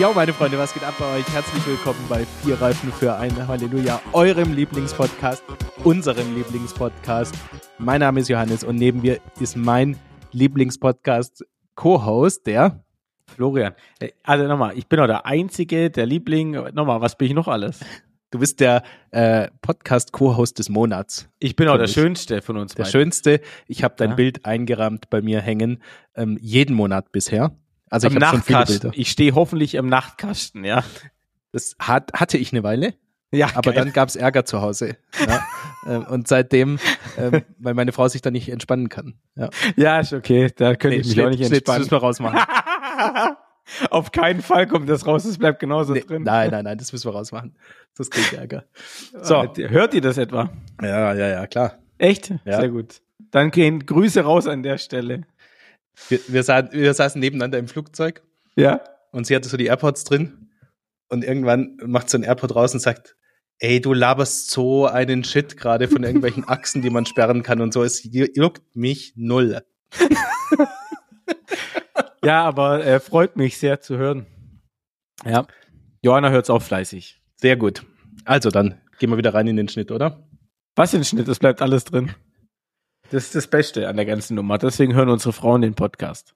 Jo, meine Freunde, was geht ab bei euch? Herzlich willkommen bei Vier Reifen für ein Halleluja, eurem Lieblingspodcast, unserem Lieblingspodcast. Mein Name ist Johannes und neben mir ist mein Lieblingspodcast Co-Host, der Florian. Also nochmal, ich bin doch der Einzige, der Liebling. Nochmal, was bin ich noch alles? Du bist der äh, Podcast-Co-Host des Monats. Ich bin auch der Schönste von uns Der beiden. Schönste. Ich habe dein ja. Bild eingerahmt bei mir hängen, ähm, jeden Monat bisher. Also Am ich viele Ich stehe hoffentlich im Nachtkasten, ja. Das hat, hatte ich eine Weile. Ja, aber geil. dann gab's Ärger zu Hause. Ja. Ähm, und seitdem, ähm, weil meine Frau sich da nicht entspannen kann. Ja, ja ist okay. Da könnte nee, ich mich Schlitt, auch nicht entspannen. Das müssen wir rausmachen. Auf keinen Fall kommt das raus, das bleibt genauso nee, drin. Nein, nein, nein, das müssen wir rausmachen. Das kriegt Ärger. So. Hört ihr das etwa? Ja, ja, ja, klar. Echt? Ja. Sehr gut. Dann gehen Grüße raus an der Stelle. Wir, wir, saßen, wir saßen nebeneinander im Flugzeug. Ja. Und sie hatte so die AirPods drin. Und irgendwann macht so ein AirPod raus und sagt, ey, du laberst so einen Shit gerade von irgendwelchen Achsen, die man sperren kann und so. Es juckt mich null. ja, aber äh, freut mich sehr zu hören. Ja. Johanna hört's auch fleißig. Sehr gut. Also dann gehen wir wieder rein in den Schnitt, oder? Was in den Schnitt? Es bleibt alles drin. Das ist das Beste an der ganzen Nummer. Deswegen hören unsere Frauen den Podcast.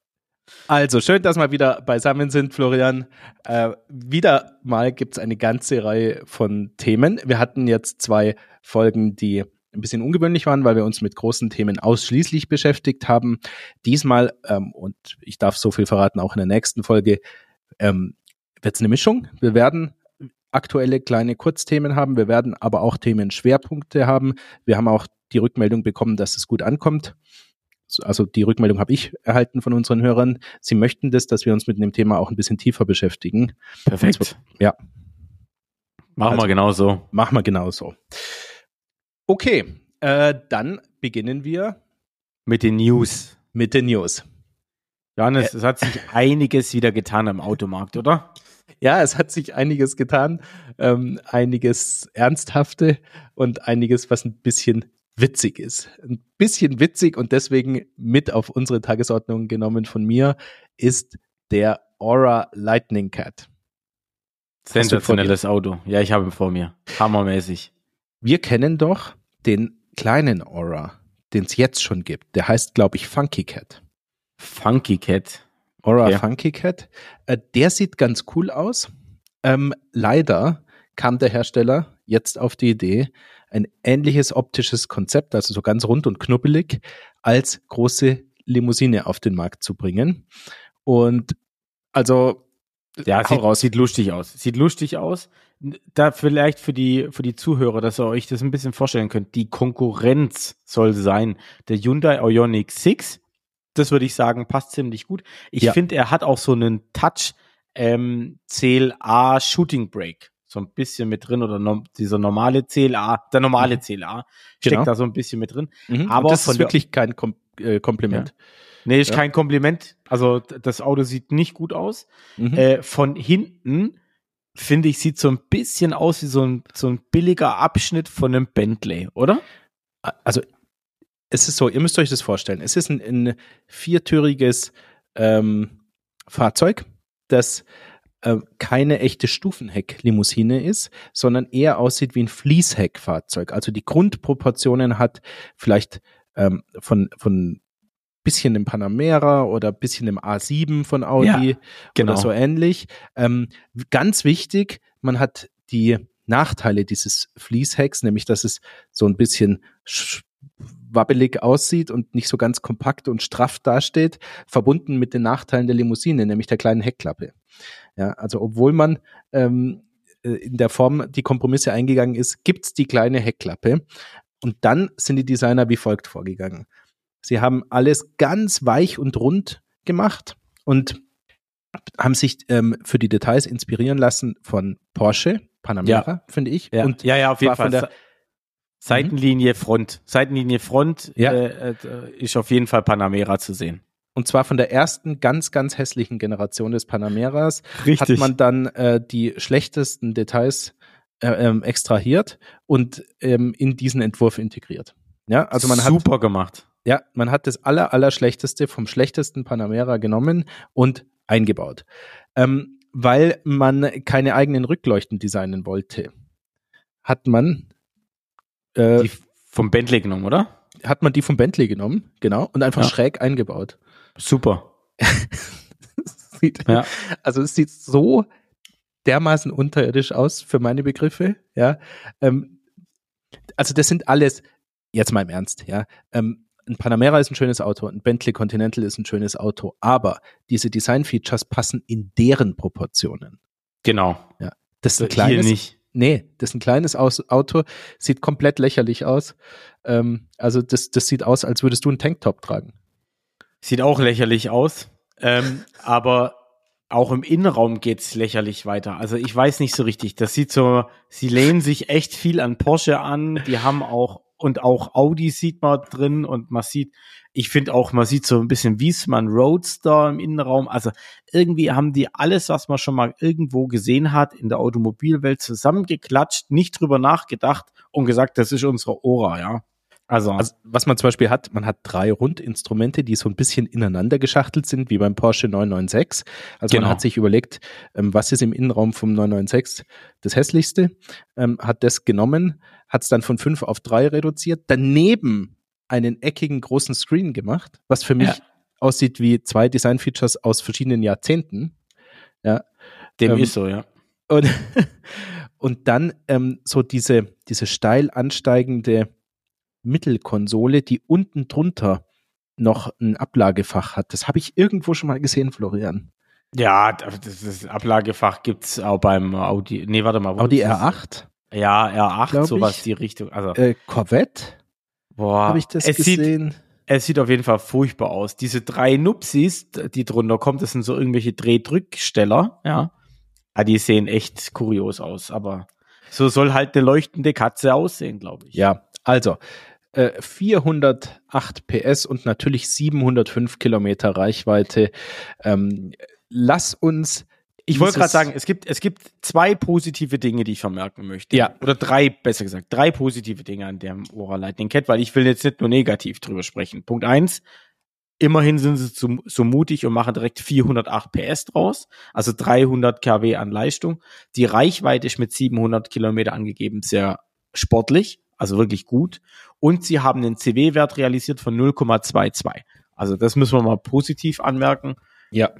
Also, schön, dass wir wieder beisammen sind, Florian. Äh, wieder mal gibt es eine ganze Reihe von Themen. Wir hatten jetzt zwei Folgen, die ein bisschen ungewöhnlich waren, weil wir uns mit großen Themen ausschließlich beschäftigt haben. Diesmal, ähm, und ich darf so viel verraten, auch in der nächsten Folge, ähm, wird es eine Mischung. Wir werden aktuelle kleine Kurzthemen haben, wir werden aber auch Themenschwerpunkte haben. Wir haben auch die Rückmeldung bekommen, dass es gut ankommt also die Rückmeldung habe ich erhalten von unseren Hörern. Sie möchten das, dass wir uns mit dem Thema auch ein bisschen tiefer beschäftigen. Perfekt. ja. Machen also, wir genauso. Machen wir genauso. Okay, äh, dann beginnen wir mit den News. Mit den News. Johannes, äh, es hat sich einiges wieder getan am Automarkt, oder? Ja, es hat sich einiges getan, ähm, einiges Ernsthafte und einiges, was ein bisschen witzig ist. Ein bisschen witzig und deswegen mit auf unsere Tagesordnung genommen von mir ist der Aura Lightning Cat. Sensationelles Auto. Ja, ich habe ihn vor mir. Hammermäßig. Wir kennen doch den kleinen Aura, den es jetzt schon gibt. Der heißt, glaube ich, Funky Cat. Funky Cat. Aura okay. Funky Cat. Äh, der sieht ganz cool aus. Ähm, leider kam der Hersteller jetzt auf die Idee, ein ähnliches optisches Konzept, also so ganz rund und knubbelig, als große Limousine auf den Markt zu bringen. Und also ja, sieht, raus. sieht lustig aus. Sieht lustig aus. Da vielleicht für die, für die Zuhörer, dass ihr euch das ein bisschen vorstellen könnt. Die Konkurrenz soll sein der Hyundai Ioniq 6. Das würde ich sagen, passt ziemlich gut. Ich ja. finde, er hat auch so einen Touch ähm, CLA Shooting Brake so ein bisschen mit drin oder no, dieser normale CLA, der normale mhm. CLA steckt genau. da so ein bisschen mit drin. Mhm. Aber das ist wirklich kein Kom äh, Kompliment. Ja. Nee, ist ja. kein Kompliment. Also das Auto sieht nicht gut aus. Mhm. Äh, von hinten finde ich, sieht so ein bisschen aus wie so ein, so ein billiger Abschnitt von einem Bentley, oder? Also es ist so, ihr müsst euch das vorstellen. Es ist ein, ein viertüriges ähm, Fahrzeug, das äh, keine echte Stufenheck-Limousine ist, sondern eher aussieht wie ein Fließheck-Fahrzeug. Also die Grundproportionen hat vielleicht ähm, von, von bisschen im Panamera oder bisschen im A7 von Audi ja, genau. oder so ähnlich. Ähm, ganz wichtig, man hat die Nachteile dieses Fließhecks, nämlich dass es so ein bisschen wabbelig aussieht und nicht so ganz kompakt und straff dasteht, verbunden mit den Nachteilen der Limousine, nämlich der kleinen Heckklappe. Ja, also obwohl man ähm, äh, in der Form die Kompromisse eingegangen ist, gibt's die kleine Heckklappe. Und dann sind die Designer wie folgt vorgegangen. Sie haben alles ganz weich und rund gemacht und haben sich ähm, für die Details inspirieren lassen von Porsche, Panamera, ja. finde ich. Ja. Und ja, ja, auf jeden Fall. Seitenlinie Front. Seitenlinie Front ja. äh, äh, ist auf jeden Fall Panamera zu sehen. Und zwar von der ersten ganz, ganz hässlichen Generation des Panameras Richtig. hat man dann äh, die schlechtesten Details äh, ähm, extrahiert und ähm, in diesen Entwurf integriert. Ja, also man hat super gemacht. Ja, man hat das aller, aller schlechteste vom schlechtesten Panamera genommen und eingebaut. Ähm, weil man keine eigenen Rückleuchten designen wollte, hat man äh, die vom Bentley genommen, oder? Hat man die vom Bentley genommen, genau, und einfach ja. schräg eingebaut. Super. sieht, ja. Also es sieht so dermaßen unterirdisch aus für meine Begriffe, ja. Ähm, also das sind alles, jetzt mal im Ernst, ja. Ähm, ein Panamera ist ein schönes Auto, ein Bentley Continental ist ein schönes Auto, aber diese Design-Features passen in deren Proportionen. Genau. Ja. Das ist ein kleines, Hier nicht. Nee, das ist ein kleines Auto, sieht komplett lächerlich aus. Ähm, also das, das sieht aus, als würdest du einen Tanktop tragen. Sieht auch lächerlich aus, ähm, aber auch im Innenraum geht's lächerlich weiter. Also ich weiß nicht so richtig. Das sieht so, sie lehnen sich echt viel an Porsche an. Die haben auch und auch Audi sieht man drin und man sieht, ich finde auch, man sieht so ein bisschen Wiesmann Roadster im Innenraum. Also irgendwie haben die alles, was man schon mal irgendwo gesehen hat in der Automobilwelt zusammengeklatscht, nicht drüber nachgedacht und gesagt, das ist unsere Ora, ja. Also, also, was man zum Beispiel hat, man hat drei Rundinstrumente, die so ein bisschen ineinander geschachtelt sind, wie beim Porsche 996. Also genau. man hat sich überlegt, ähm, was ist im Innenraum vom 996 das hässlichste, ähm, hat das genommen, hat es dann von fünf auf drei reduziert, daneben einen eckigen großen Screen gemacht, was für mich ja. aussieht wie zwei Design-Features aus verschiedenen Jahrzehnten. Ja. Dem ähm, ist so, ja. Und, und dann ähm, so diese, diese steil ansteigende Mittelkonsole, die unten drunter noch ein Ablagefach hat. Das habe ich irgendwo schon mal gesehen, Florian. Ja, das, Ablagefach gibt es auch beim Audi. Nee, warte mal. Audi R8? Ja, R8, sowas ich. die Richtung. Also, äh, Corvette? Boah, habe ich das es gesehen? Sieht, es sieht auf jeden Fall furchtbar aus. Diese drei Nupsis, die drunter kommen, das sind so irgendwelche Drehdrücksteller, ja. Ah, die sehen echt kurios aus, aber so soll halt eine leuchtende Katze aussehen, glaube ich. Ja, also 408 äh, PS und natürlich 705 Kilometer Reichweite. Ähm, lass uns ich wollte gerade sagen, es gibt, es gibt zwei positive Dinge, die ich vermerken möchte. Ja. Oder drei, besser gesagt, drei positive Dinge an dem Ora Lightning Cat, weil ich will jetzt nicht nur negativ drüber sprechen. Punkt eins, immerhin sind sie so, so mutig und machen direkt 408 PS draus, also 300 kW an Leistung. Die Reichweite ist mit 700 Kilometer angegeben, sehr sportlich also wirklich gut. Und sie haben einen CW-Wert realisiert von 0,22. Also das müssen wir mal positiv anmerken. Ja.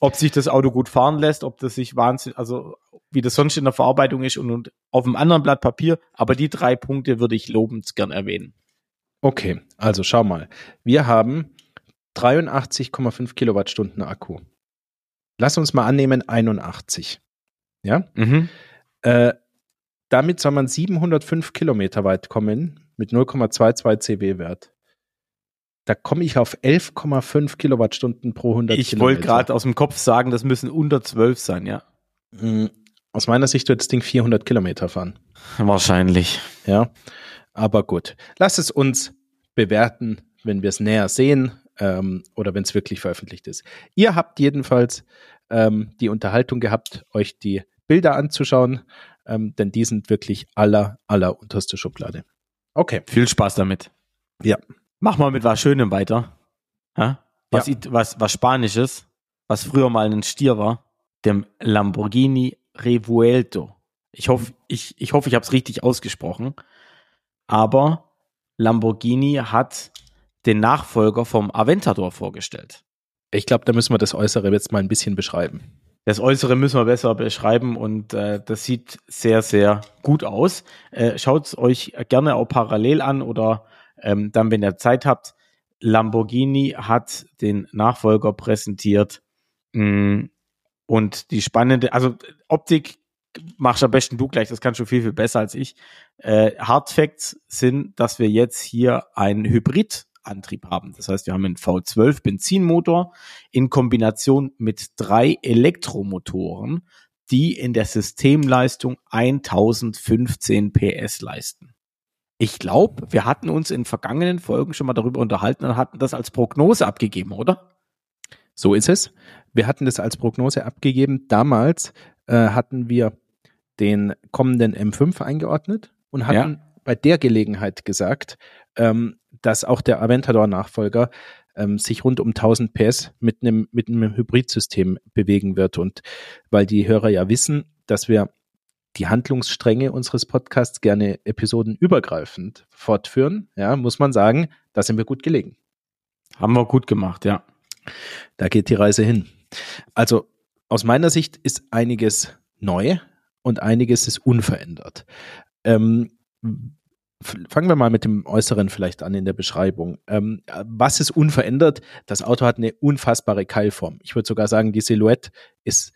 Ob sich das Auto gut fahren lässt, ob das sich wahnsinnig, also wie das sonst in der Verarbeitung ist und, und auf einem anderen Blatt Papier. Aber die drei Punkte würde ich lobend gern erwähnen. Okay, also schau mal. Wir haben 83,5 Kilowattstunden Akku. Lass uns mal annehmen 81. Ja? Mhm. Äh, damit soll man 705 Kilometer weit kommen mit 0,22 CW-Wert. Da komme ich auf 11,5 Kilowattstunden pro 100 ich Kilometer. Ich wollte gerade aus dem Kopf sagen, das müssen unter 12 sein, ja. Mm, aus meiner Sicht wird das Ding 400 Kilometer fahren. Wahrscheinlich. Ja, aber gut. Lass es uns bewerten, wenn wir es näher sehen ähm, oder wenn es wirklich veröffentlicht ist. Ihr habt jedenfalls ähm, die Unterhaltung gehabt, euch die Bilder anzuschauen ähm, denn die sind wirklich aller, aller unterste Schublade. Okay. Viel Spaß damit. Ja. Mach mal mit was Schönem weiter. Ha? Was, ja. was, was Spanisches, was früher mal ein Stier war, dem Lamborghini Revuelto. Ich hoffe, ich, ich hoffe, ich habe es richtig ausgesprochen. Aber Lamborghini hat den Nachfolger vom Aventador vorgestellt. Ich glaube, da müssen wir das Äußere jetzt mal ein bisschen beschreiben. Das Äußere müssen wir besser beschreiben und äh, das sieht sehr, sehr gut aus. Äh, Schaut es euch gerne auch parallel an oder ähm, dann, wenn ihr Zeit habt. Lamborghini hat den Nachfolger präsentiert mh, mm, und die spannende, also Optik machst am besten du gleich, das kannst du viel, viel besser als ich. Äh, Hard Facts sind, dass wir jetzt hier ein Hybrid Antrieb haben. Das heißt, wir haben einen V12 Benzinmotor in Kombination mit drei Elektromotoren, die in der Systemleistung 1015 PS leisten. Ich glaube, wir hatten uns in vergangenen Folgen schon mal darüber unterhalten und hatten das als Prognose abgegeben, oder? So ist es. Wir hatten das als Prognose abgegeben. Damals äh, hatten wir den kommenden M5 eingeordnet und hatten ja. Bei der Gelegenheit gesagt, ähm, dass auch der Aventador-Nachfolger ähm, sich rund um 1000 PS mit einem, mit einem Hybridsystem bewegen wird. Und weil die Hörer ja wissen, dass wir die Handlungsstränge unseres Podcasts gerne episodenübergreifend fortführen, ja, muss man sagen, da sind wir gut gelegen. Haben wir gut gemacht, ja. Da geht die Reise hin. Also aus meiner Sicht ist einiges neu und einiges ist unverändert. Ähm, fangen wir mal mit dem Äußeren vielleicht an in der Beschreibung. Ähm, was ist unverändert? Das Auto hat eine unfassbare Keilform. Ich würde sogar sagen, die Silhouette ist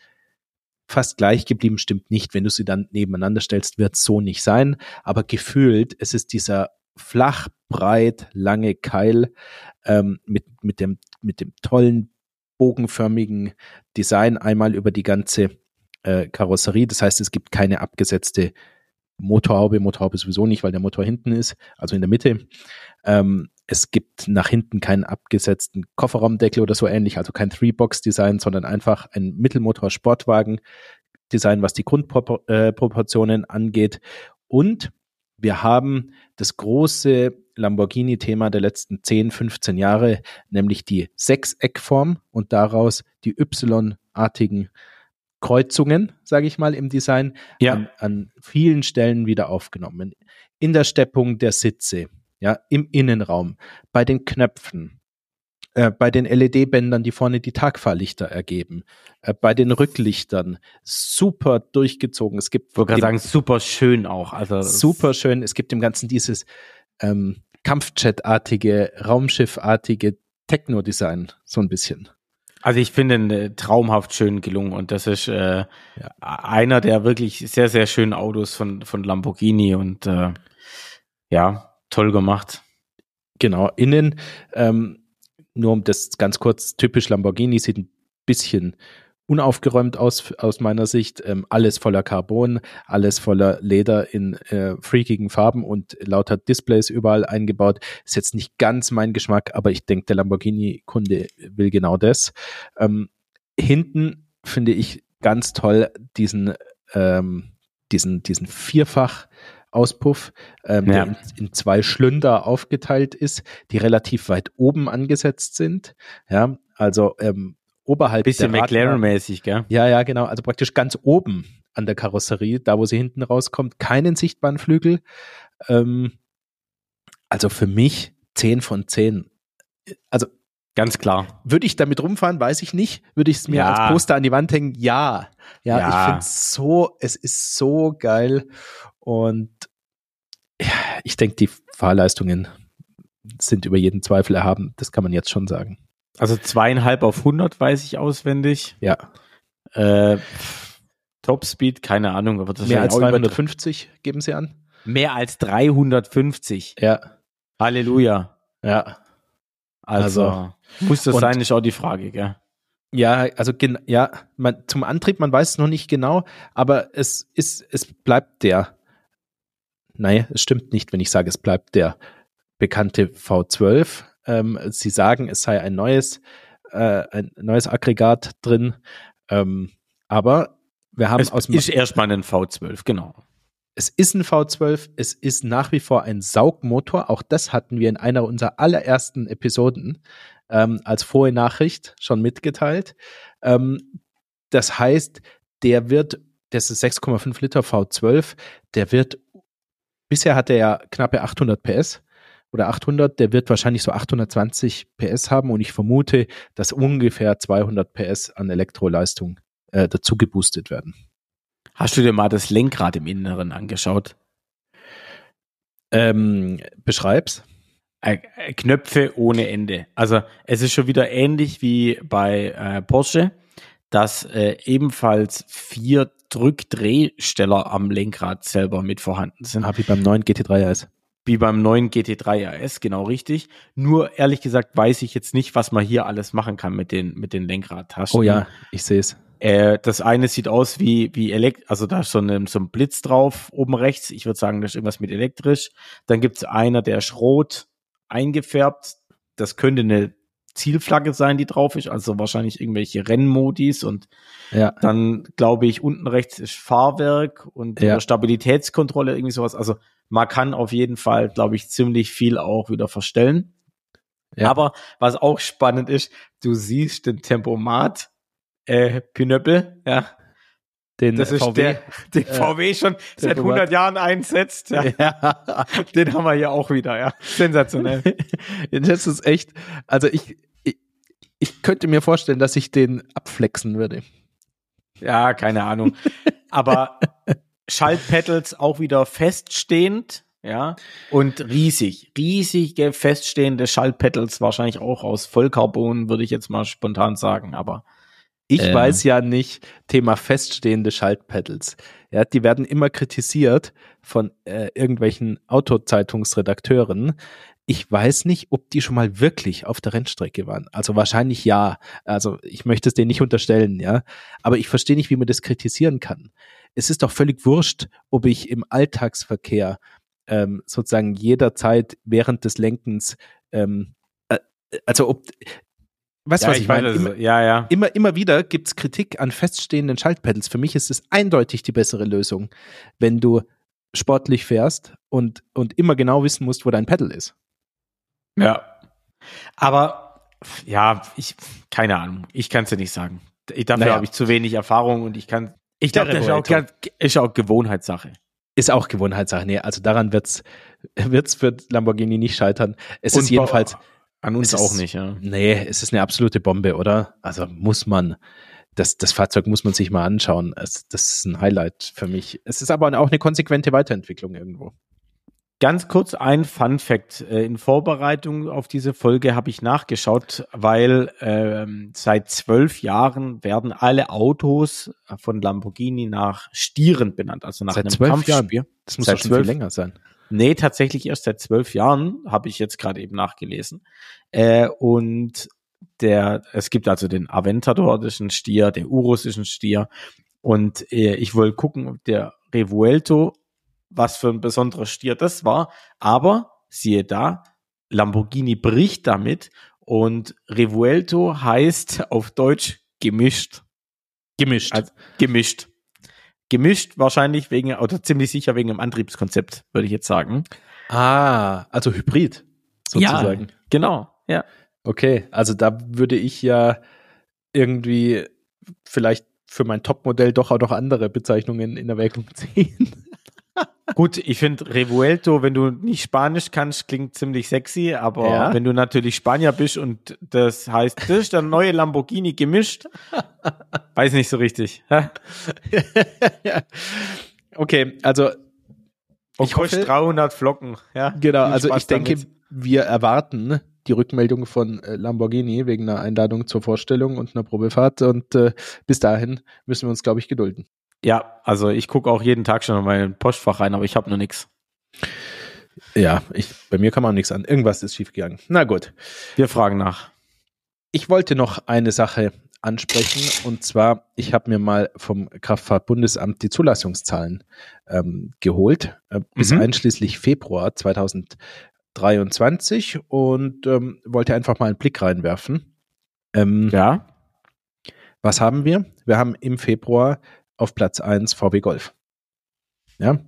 fast gleich geblieben, stimmt nicht. Wenn du sie dann nebeneinander stellst, wird es so nicht sein. Aber gefühlt, es ist dieser flach, breit, lange Keil ähm, mit, mit, dem, mit dem tollen bogenförmigen Design einmal über die ganze äh, Karosserie. Das heißt, es gibt keine abgesetzte Motorhaube. Motorhaube sowieso nicht, weil der Motor hinten ist, also in der Mitte. Ähm, es gibt nach hinten keinen abgesetzten Kofferraumdeckel oder so ähnlich, also kein Three-Box-Design, sondern einfach ein Mittelmotor-Sportwagen-Design, was die Grundproportionen äh, angeht. Und wir haben das große Lamborghini-Thema der letzten 10, 15 Jahre, nämlich die Sechseckform und daraus die Y-artigen Kreuzungen, sage ich mal, im Design ja. an, an vielen Stellen wieder aufgenommen. In der Steppung der Sitze, ja, im Innenraum, bei den Knöpfen, äh, bei den LED-Bändern, die vorne die Tagfahrlichter ergeben, äh, bei den Rücklichtern, super durchgezogen. Es gibt, ich wollte gerade sagen, super schön auch. Also super schön. Es gibt im Ganzen dieses ähm, Kampfjet-artige, Raumschiff-artige Techno-Design, so ein bisschen. Also ich finde ihn traumhaft schön gelungen und das ist äh, ja. einer der wirklich sehr, sehr schönen Autos von, von Lamborghini und äh, ja, toll gemacht. Genau, innen, ähm, nur um das ganz kurz, typisch Lamborghini sieht ein bisschen unaufgeräumt aus, aus meiner Sicht. Ähm, alles voller Carbon, alles voller Leder in äh, freakigen Farben und lauter Displays überall eingebaut. Ist jetzt nicht ganz mein Geschmack, aber ich denke, der Lamborghini-Kunde will genau das. Ähm, hinten finde ich ganz toll diesen, ähm, diesen, diesen Vierfach- Auspuff, ähm, ja. der in, in, zwei Schlünder aufgeteilt ist, die relativ weit oben angesetzt sind. Ja, also ähm, oberhalb Bisschen McLaren-mäßig, gell? Ja, ja, genau. Also praktisch ganz oben an der Karosserie, da wo sie hinten rauskommt, keinen sichtbaren Flügel. Ähm, also für mich 10 von 10. Also Ganz klar. Würde ich damit rumfahren, weiß ich nicht. Würde ich es mir ja. als Poster an die Wand hängen? Ja. Ja, ja. ich finde es so, es ist so geil. Und ja, ich denke, die Fahrleistungen sind über jeden Zweifel erhaben. Das kann man jetzt schon sagen. Also zweieinhalb auf 100 weiß ich auswendig. Ja. Äh, Topspeed, keine Ahnung. Aber das Mehr als 350 geben sie an. Mehr als 350. Ja. Halleluja. Ja. Also, also muss das sein, ist auch die Frage, gell? Ja, also ja, man, zum Antrieb, man weiß es noch nicht genau, aber es ist, es bleibt der. Nein, es stimmt nicht, wenn ich sage, es bleibt der bekannte V12 ähm, sie sagen, es sei ein neues, äh, ein neues Aggregat drin. Ähm, aber wir haben es aus ist erstmal ein V12, genau. Es ist ein V12, es ist nach wie vor ein Saugmotor. Auch das hatten wir in einer unserer allerersten Episoden ähm, als frohe Nachricht schon mitgeteilt. Ähm, das heißt, der wird, das ist 6,5 Liter V12, der wird, bisher hat er ja knappe 800 PS oder 800, der wird wahrscheinlich so 820 PS haben und ich vermute, dass ungefähr 200 PS an Elektroleistung äh, dazu geboostet werden. Hast du dir mal das Lenkrad im Inneren angeschaut? Ähm, beschreib's. Äh, äh, Knöpfe ohne Ende. Also es ist schon wieder ähnlich wie bei äh, Porsche, dass äh, ebenfalls vier Drückdrehsteller am Lenkrad selber mit vorhanden sind. Ah, wie beim neuen GT3 RS wie beim neuen GT3 RS, genau richtig. Nur ehrlich gesagt weiß ich jetzt nicht, was man hier alles machen kann mit den, mit den Lenkradtaschen. Oh ja, ich sehe es. Äh, das eine sieht aus wie, wie Elekt, also da ist so ein, so ein Blitz drauf, oben rechts. Ich würde sagen, das ist irgendwas mit elektrisch. Dann gibt es einer, der ist rot eingefärbt. Das könnte eine Zielflagge sein, die drauf ist, also wahrscheinlich irgendwelche Rennmodis und ja. dann glaube ich unten rechts ist Fahrwerk und ja. Stabilitätskontrolle irgendwie sowas. Also man kann auf jeden Fall, glaube ich, ziemlich viel auch wieder verstellen. Ja. Aber was auch spannend ist, du siehst den Tempomat äh, Pinöppel, ja. Den das ist VW. der, den äh, VW schon seit Tempomat. 100 Jahren einsetzt. Ja. Ja. Den haben wir hier auch wieder, ja. Sensationell. Das ist echt, also ich, ich, ich könnte mir vorstellen, dass ich den abflexen würde. Ja, keine Ahnung. Aber Schaltpedals auch wieder feststehend, ja, und riesig, riesige feststehende Schaltpedals, wahrscheinlich auch aus Vollcarbon, würde ich jetzt mal spontan sagen, aber Ich Ähm. weiß ja nicht, Thema feststehende Schaltpedals. Ja, die werden immer kritisiert von äh, irgendwelchen Autozeitungsredakteuren. Ich weiß nicht, ob die schon mal wirklich auf der Rennstrecke waren. Also wahrscheinlich ja. Also ich möchte es denen nicht unterstellen, ja. Aber ich verstehe nicht, wie man das kritisieren kann. Es ist doch völlig wurscht, ob ich im Alltagsverkehr ähm, sozusagen jederzeit während des Lenkens, ähm, äh, also ob, weißt du, ja, was ich, meine? weiß, Immer, ja, ja. immer, immer wieder gibt's Kritik an feststehenden Schaltpedals. Für mich ist es eindeutig die bessere Lösung, wenn du sportlich fährst und, und immer genau wissen musst, wo dein Pedal ist. Ja. Aber ja, ich, keine Ahnung, ich kann es dir nicht sagen. Ich, dafür Naja. habe ich zu wenig Erfahrung und ich kann, ich glaube, das ist auch, ist auch Gewohnheitssache. Ist auch Gewohnheitssache. Nee, also daran wird's wird's für Lamborghini nicht scheitern. Es Und ist jedenfalls, An uns Es ist- auch nicht, ja. nee, es ist eine absolute Bombe, oder? Also muss man, das, das Fahrzeug muss man sich mal anschauen. Es, das ist ein Highlight für mich. Es ist aber auch eine konsequente Weiterentwicklung irgendwo. Ganz kurz ein Fun Fact. Äh, In Vorbereitung auf diese Folge habe ich nachgeschaut, weil ähm, seit zwölf Jahren werden alle Autos von Lamborghini nach Stieren benannt, also nach Seit einem zwölf Kampfspiel. Das muss Seit schon zwölf- viel länger sein. Nee, tatsächlich erst seit zwölf Jahren, habe ich jetzt gerade eben nachgelesen. Äh, und der, es gibt also den Aventador, das ist ein Stier, der Urus ist ein Stier. Und äh, ich wollte gucken, ob der Revuelto, was für ein besonderer Stier das war. Aber siehe da, Lamborghini bricht damit und Revuelto heißt auf Deutsch gemischt. Gemischt. Also, gemischt. Gemischt wahrscheinlich wegen, oder ziemlich sicher wegen dem Antriebskonzept, würde ich jetzt sagen. ah, also Hybrid sozusagen. Ja, genau. Ja. Okay, also da würde ich ja irgendwie vielleicht für mein Topmodell doch auch noch andere Bezeichnungen in Erwägung ziehen. Gut, ich finde Revuelto, wenn du nicht Spanisch kannst, klingt ziemlich sexy, aber Ja. wenn du natürlich Spanier bist und das heißt, das ist der neue Lamborghini gemischt, weiß nicht so richtig. Okay, also Und Ich hoffe- kostet 300 Flocken. Ja, genau, also ich denke, damit. wir erwarten die Rückmeldung von äh, Lamborghini wegen einer Einladung zur Vorstellung und einer Probefahrt und äh, bis dahin müssen wir uns, glaube ich, gedulden. Ja, also ich gucke auch jeden Tag schon in mein Postfach rein, aber ich habe noch nichts. Ja, ich, bei mir kann man auch nichts an. Irgendwas ist schiefgegangen. Na gut. Wir fragen nach. Ich wollte noch eine Sache ansprechen und zwar, ich habe mir mal vom Kraftfahrtbundesamt die Zulassungszahlen ähm, geholt, äh, bis Mhm. einschließlich Februar 2023 und ähm, wollte einfach mal einen Blick reinwerfen. Ähm, Ja. Was haben wir? Wir haben im Februar auf Platz 1 VW Golf. Ja,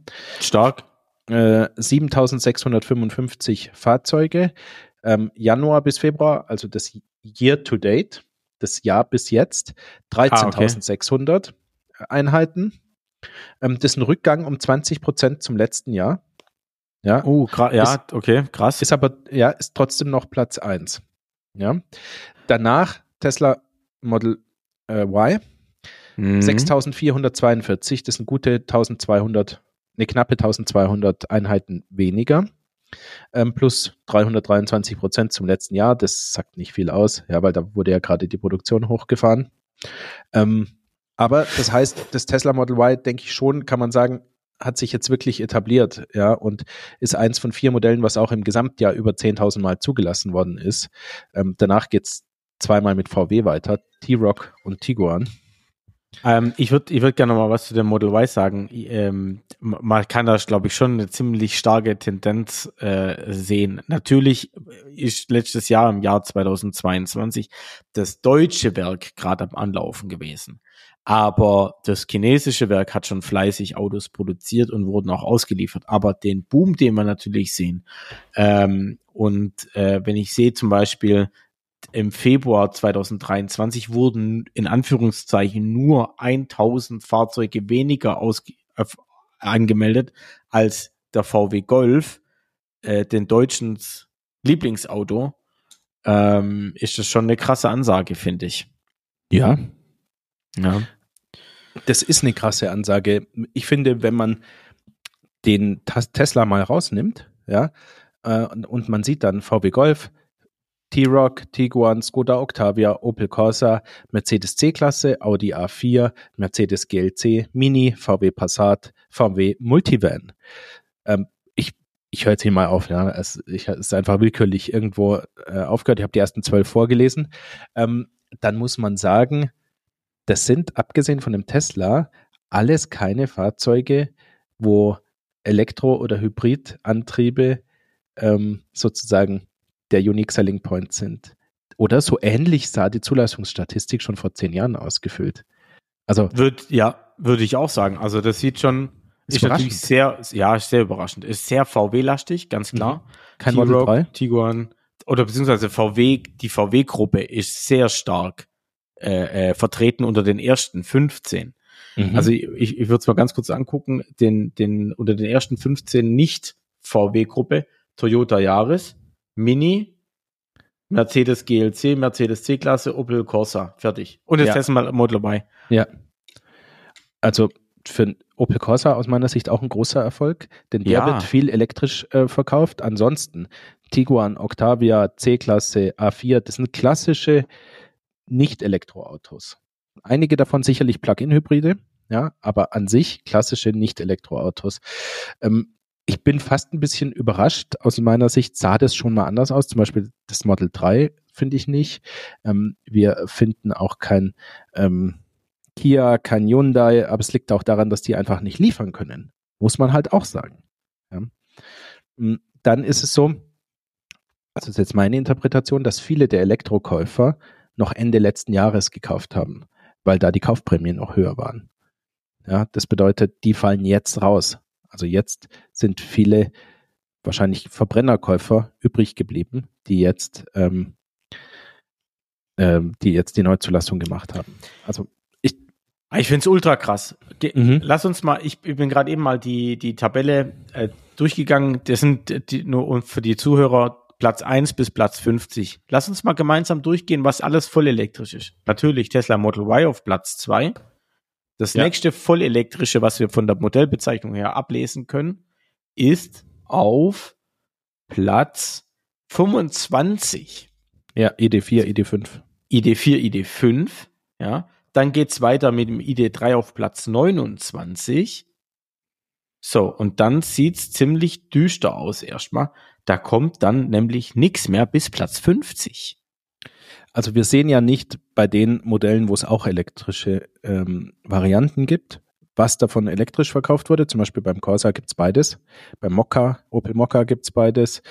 Stark. äh, 7655 Fahrzeuge. Ähm, Januar bis Februar, also das Year to date, das Jahr bis jetzt, 13.600 Einheiten. Ähm, das ist ein Rückgang um 20 Prozent zum letzten Jahr. Ja, Uh, ja, okay, krass. ist aber, ja, ist trotzdem noch Platz 1. Ja. Danach Tesla Model äh, Y, Mhm. 6442, das sind gute 1200, eine knappe 1200 Einheiten weniger. Ähm, plus 323 Prozent zum letzten Jahr. Das sagt nicht viel aus, ja, weil da wurde ja gerade die Produktion hochgefahren. Ähm, aber das heißt, das Tesla Model Y, denke ich schon, kann man sagen, hat sich jetzt wirklich etabliert, ja, und ist eins von vier Modellen, was auch im Gesamtjahr über 10.000 Mal zugelassen worden ist. Ähm, danach geht's zweimal mit VW weiter, T-Rock und Tiguan. Ähm, ich würde ich würd gerne mal was zu dem Model Y sagen. Ähm, man kann da, glaube ich, schon eine ziemlich starke Tendenz äh, sehen. Natürlich ist letztes Jahr, im Jahr 2022, das deutsche Werk gerade am Anlaufen gewesen. Aber das chinesische Werk hat schon fleißig Autos produziert und wurden auch ausgeliefert. Aber den Boom, den wir natürlich sehen, ähm, und äh, wenn ich sehe zum Beispiel, im Februar 2023 wurden in Anführungszeichen nur 1000 Fahrzeuge weniger ausge äh, angemeldet als der VW Golf, äh, den deutschen Lieblingsauto, ähm, ist das schon eine krasse Ansage, finde ich. Ja. Ja. Das ist eine krasse Ansage. Ich finde, wenn man den Tesla mal rausnimmt, ja, äh, und man sieht dann VW Golf, T-Rock, Tiguan, Skoda Octavia, Opel Corsa, Mercedes C-Klasse, Audi A4, Mercedes GLC, Mini, VW Passat, VW Multivan. Ähm, ich ich höre jetzt hier mal auf, ja. Es, ich, es ist einfach willkürlich irgendwo äh, aufgehört. Ich habe die ersten zwölf vorgelesen. Ähm, dann muss man sagen, das sind, abgesehen von dem Tesla, alles keine Fahrzeuge, wo Elektro- oder Hybridantriebe ähm, sozusagen der Unique Selling Point sind. Oder so ähnlich sah die Zulassungsstatistik schon vor zehn Jahren ausgefüllt. Also wird ja, würde ich auch sagen. Also das sieht schon ist, ist natürlich sehr, ja, sehr überraschend. Ist sehr VW-lastig, ganz mhm. klar. Mhm. Kein Model 3. Tiguan oder beziehungsweise VW, die VW-Gruppe ist sehr stark äh, äh, vertreten unter den ersten 15. Mhm. Also ich, ich würde es mal ganz kurz angucken, den, den unter den ersten 15 nicht VW-Gruppe Toyota Yaris, Mini, Mercedes GLC, Mercedes C-Klasse, Opel Corsa. Fertig. Und jetzt ja. testen wir Model Y. Ja. Also für Opel Corsa aus meiner Sicht auch ein großer Erfolg, denn der ja. wird viel elektrisch äh, verkauft. Ansonsten Tiguan, Octavia, C-Klasse, A4, das sind klassische Nicht-Elektroautos. Einige davon sicherlich Plug-in-Hybride, ja, aber an sich klassische Nicht-Elektroautos. Ähm, ich bin fast ein bisschen überrascht. Aus meiner Sicht sah das schon mal anders aus. Zum Beispiel das Model 3 finde ich nicht. Ähm, wir finden auch kein ähm, Kia, kein Hyundai, aber es liegt auch daran, dass die einfach nicht liefern können. Muss man halt auch sagen. Ja. Mm, dann ist es so, das ist jetzt meine Interpretation, dass viele der Elektrokäufer noch Ende letzten Jahres gekauft haben, weil da die Kaufprämien noch höher waren. Ja, das bedeutet, die fallen jetzt raus. Also jetzt sind viele wahrscheinlich Verbrennerkäufer übrig geblieben, die jetzt, ähm, ähm, die jetzt die Neuzulassung gemacht haben. Also ich, ich finde es ultra krass. Ge mhm. Lass uns mal, ich, ich bin gerade eben mal die, die Tabelle äh, durchgegangen. Das sind die, nur für die Zuhörer Platz 1 bis Platz 50. Lass uns mal gemeinsam durchgehen, was alles voll elektrisch ist. Natürlich Tesla Model Y auf Platz 2. Das ja. nächste vollelektrische, was wir von der Modellbezeichnung her ablesen können, ist auf Platz 25. Ja, ID4, ID5. ID4, ID5. Ja, dann geht's weiter mit dem ID3 auf Platz 29. So, und dann sieht's ziemlich düster aus erstmal. Da kommt dann nämlich nichts mehr bis Platz 50. Also wir sehen ja nicht bei den Modellen, wo es auch elektrische ähm, Varianten gibt, was davon elektrisch verkauft wurde. Zum Beispiel beim Corsa gibt's beides, beim Mokka, Opel Mokka gibt's beides,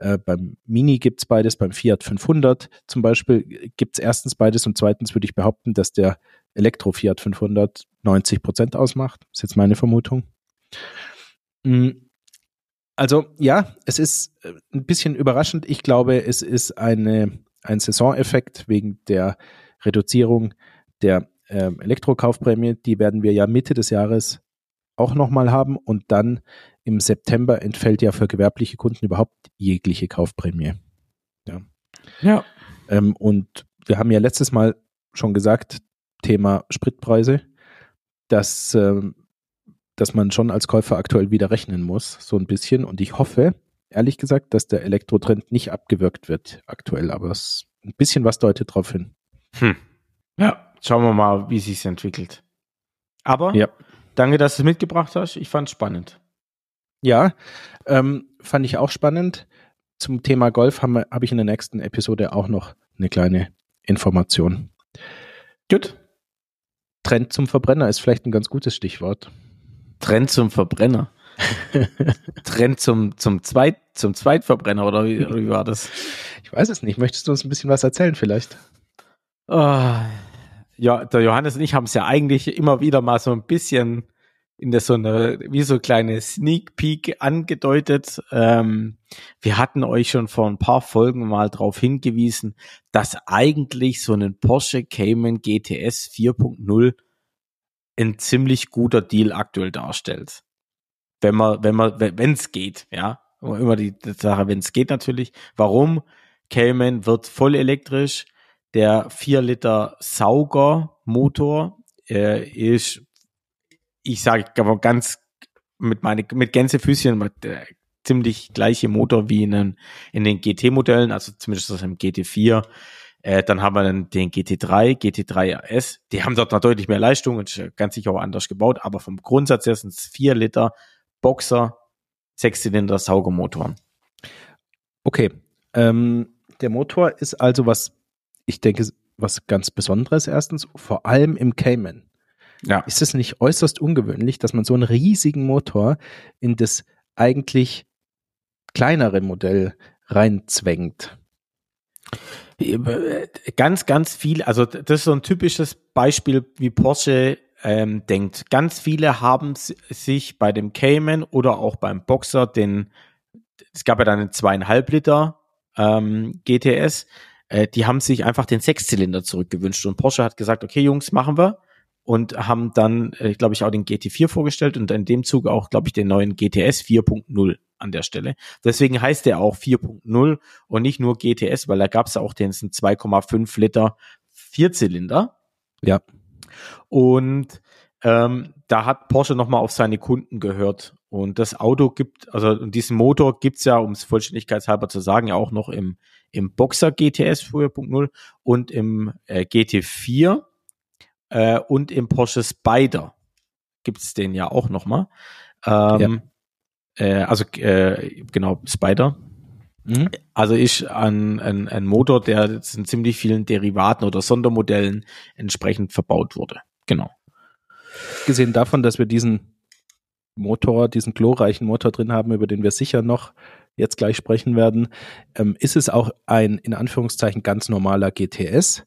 äh, beim Mini gibt's beides, beim Fiat 500 zum Beispiel gibt's erstens beides und zweitens würde ich behaupten, dass der Elektro Fiat 500 90 Prozent ausmacht. Ist jetzt meine Vermutung. Mhm. Also ja, es ist äh, ein bisschen überraschend. Ich glaube, es ist eine ein Saisoneffekt wegen der Reduzierung der ähm, Elektrokaufprämie. Die werden wir ja Mitte des Jahres auch nochmal haben und dann im September entfällt ja für gewerbliche Kunden überhaupt jegliche Kaufprämie. Ja. ja. Ähm, und wir haben ja letztes Mal schon gesagt, Thema Spritpreise, dass, ähm, dass man schon als Käufer aktuell wieder rechnen muss, so ein bisschen. Und ich hoffe, ehrlich gesagt, dass der Elektrotrend nicht abgewirkt wird aktuell, aber es, ein bisschen was deutet darauf hin. Hm. Ja, schauen wir mal, wie sich entwickelt. Aber ja. danke, dass du es mitgebracht hast. Ich fand es spannend. Ja, ähm, fand ich auch spannend. Zum Thema Golf habe hab ich in der nächsten Episode auch noch eine kleine Information. Gut. Trend zum Verbrenner ist vielleicht ein ganz gutes Stichwort. Trend zum Verbrenner. Trend zum, zum, Zweit, zum Zweitverbrenner oder wie, oder wie war das? Ich weiß es nicht. Möchtest du uns ein bisschen was erzählen vielleicht? Oh, ja, der Johannes und ich haben es ja eigentlich immer wieder mal so ein bisschen in der so eine, wie so kleine Sneak Peek angedeutet. Ähm, wir hatten euch schon vor ein paar Folgen mal darauf hingewiesen, dass eigentlich so ein Porsche Cayman GTS 4.0 ein ziemlich guter Deal aktuell darstellt. Wenn man, wenn man, wenn es geht, ja. Immer die Sache, wenn es geht natürlich. Warum? Cayman wird voll elektrisch. Der 4 Liter Sauger Motor äh, ist ich sage ganz mit meine mit Gänsefüßchen mit, äh, ziemlich gleiche Motor wie in, den, in den GT-Modellen, also zumindest das im GT4. Äh, dann haben wir dann den GT3, GT3 RS. Die haben dort noch deutlich mehr Leistung und ganz sicher auch anders gebaut, aber vom Grundsatz her sind es 4 Liter Boxer, 6 Zylinder Saugermotoren. Okay. Ähm, der Motor ist also was, ich denke, was ganz Besonderes erstens, vor allem im Cayman. Ja. Ist es nicht äußerst ungewöhnlich, dass man so einen riesigen Motor in das eigentlich kleinere Modell reinzwängt? Ganz, ganz viel, also das ist so ein typisches Beispiel, wie Porsche ähm, denkt. Ganz viele haben sich bei dem Cayman oder auch beim Boxer den, es gab ja dann einen zweieinhalb Liter ähm, GTS, äh, die haben sich einfach den Sechszylinder zurückgewünscht und Porsche hat gesagt, okay Jungs, machen wir und haben dann, äh, glaube ich, auch den GT4 vorgestellt und in dem Zug auch, glaube ich, den neuen GTS 4.0 an der Stelle. Deswegen heißt der auch 4.0 und nicht nur GTS, weil da gab es auch den 2,5 Liter Vierzylinder. Ja. Und ähm, da hat Porsche nochmal auf seine Kunden gehört. Und das Auto gibt, also diesen Motor gibt's ja, um es vollständigkeitshalber zu sagen, ja auch noch im, im Boxer GTS 4.0 und im äh, GT4 äh, und im Porsche Spider gibt es den ja auch nochmal. Ähm, ja. äh, also äh, genau, Spider. Mhm. Also ist ein, ein, ein Motor, der in ziemlich vielen Derivaten oder Sondermodellen entsprechend verbaut wurde. Genau. Gesehen davon, dass wir diesen Motor, diesen glorreichen Motor drin haben, über den wir sicher noch jetzt gleich sprechen werden, ähm, ist es auch ein in Anführungszeichen ganz normaler GTS.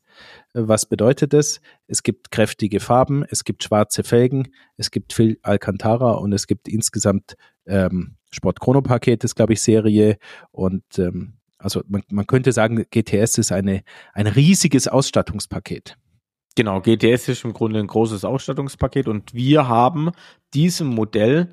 Was bedeutet das? Es gibt kräftige Farben, es gibt schwarze Felgen, es gibt viel Alcantara und es gibt insgesamt ähm, Sport Chrono Paket, ist glaube ich Serie und ähm, also man, man könnte sagen, GTS ist eine, ein riesiges Ausstattungspaket. Genau, GTS ist im Grunde ein großes Ausstattungspaket und wir haben diesem Modell